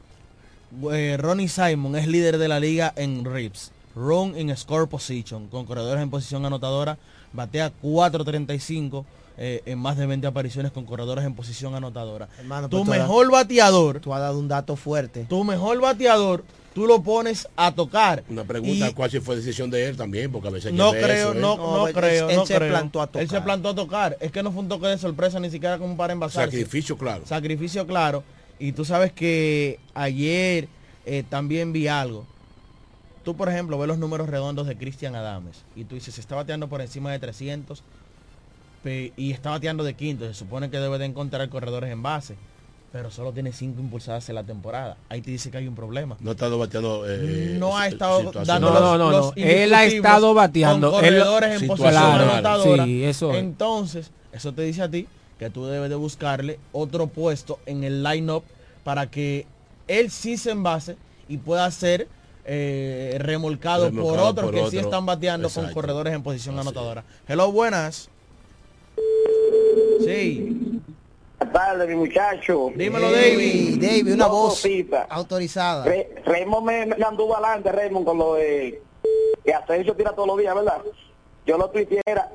I: Eh, Ronnie Simon es líder de la liga en rips. run in score position, con corredores en posición anotadora, batea 4.35 eh, en más de 20 apariciones con corredores en posición anotadora.
H: Hermano,
I: tu
H: pues tú has-
I: mejor bateador,
H: Tú has dado un dato fuerte.
I: tu mejor bateador, tú lo pones a tocar.
K: Una pregunta,
I: Y-
K: ¿cuál si fue decisión de él también? Porque a veces
I: no creo,
K: eso, ¿eh?
I: no,
H: No,
I: no creo,
H: él
I: no
H: se
I: creo.
H: plantó a
I: Él se
H: tocar.
I: plantó a tocar. Es que no fue un toque de sorpresa, ni siquiera como para envasarse.
K: Sacrificio, claro.
I: Sacrificio claro. Y tú sabes que ayer eh, también vi algo. Tú, por ejemplo, ves los números redondos de Cristian Adames y tú dices, se está bateando por encima de 300 pe- y está bateando de quinto. Se supone que debe de encontrar corredores en base, pero solo tiene cinco impulsadas en la temporada. Ahí te dice que hay un problema.
K: No ha estado bateando. eh,
I: No ha
K: si-
I: estado dando
J: No, no, no,
I: los
J: no. Él ha estado bateando.
I: con
J: Él-
I: corredores en posición anotadora.
J: Sí, eso es.
I: Entonces, eso te dice a ti que tú debes de buscarle otro puesto en el line-up para que él sí se envase y pueda ser eh, remolcado, por otros
K: por
I: que sí están bateando con corredores en posición anotadora. Hello, buenas. Sí.
N: Buenas tardes, mi muchacho.
I: Dímelo,
H: David. David, una
N: Dos
H: voz autorizada.
N: Re- Raymond me, me anduvo adelante, Raymond, con lo de que Asensio tira todos los días, ¿verdad? Yo lo tuiteé, era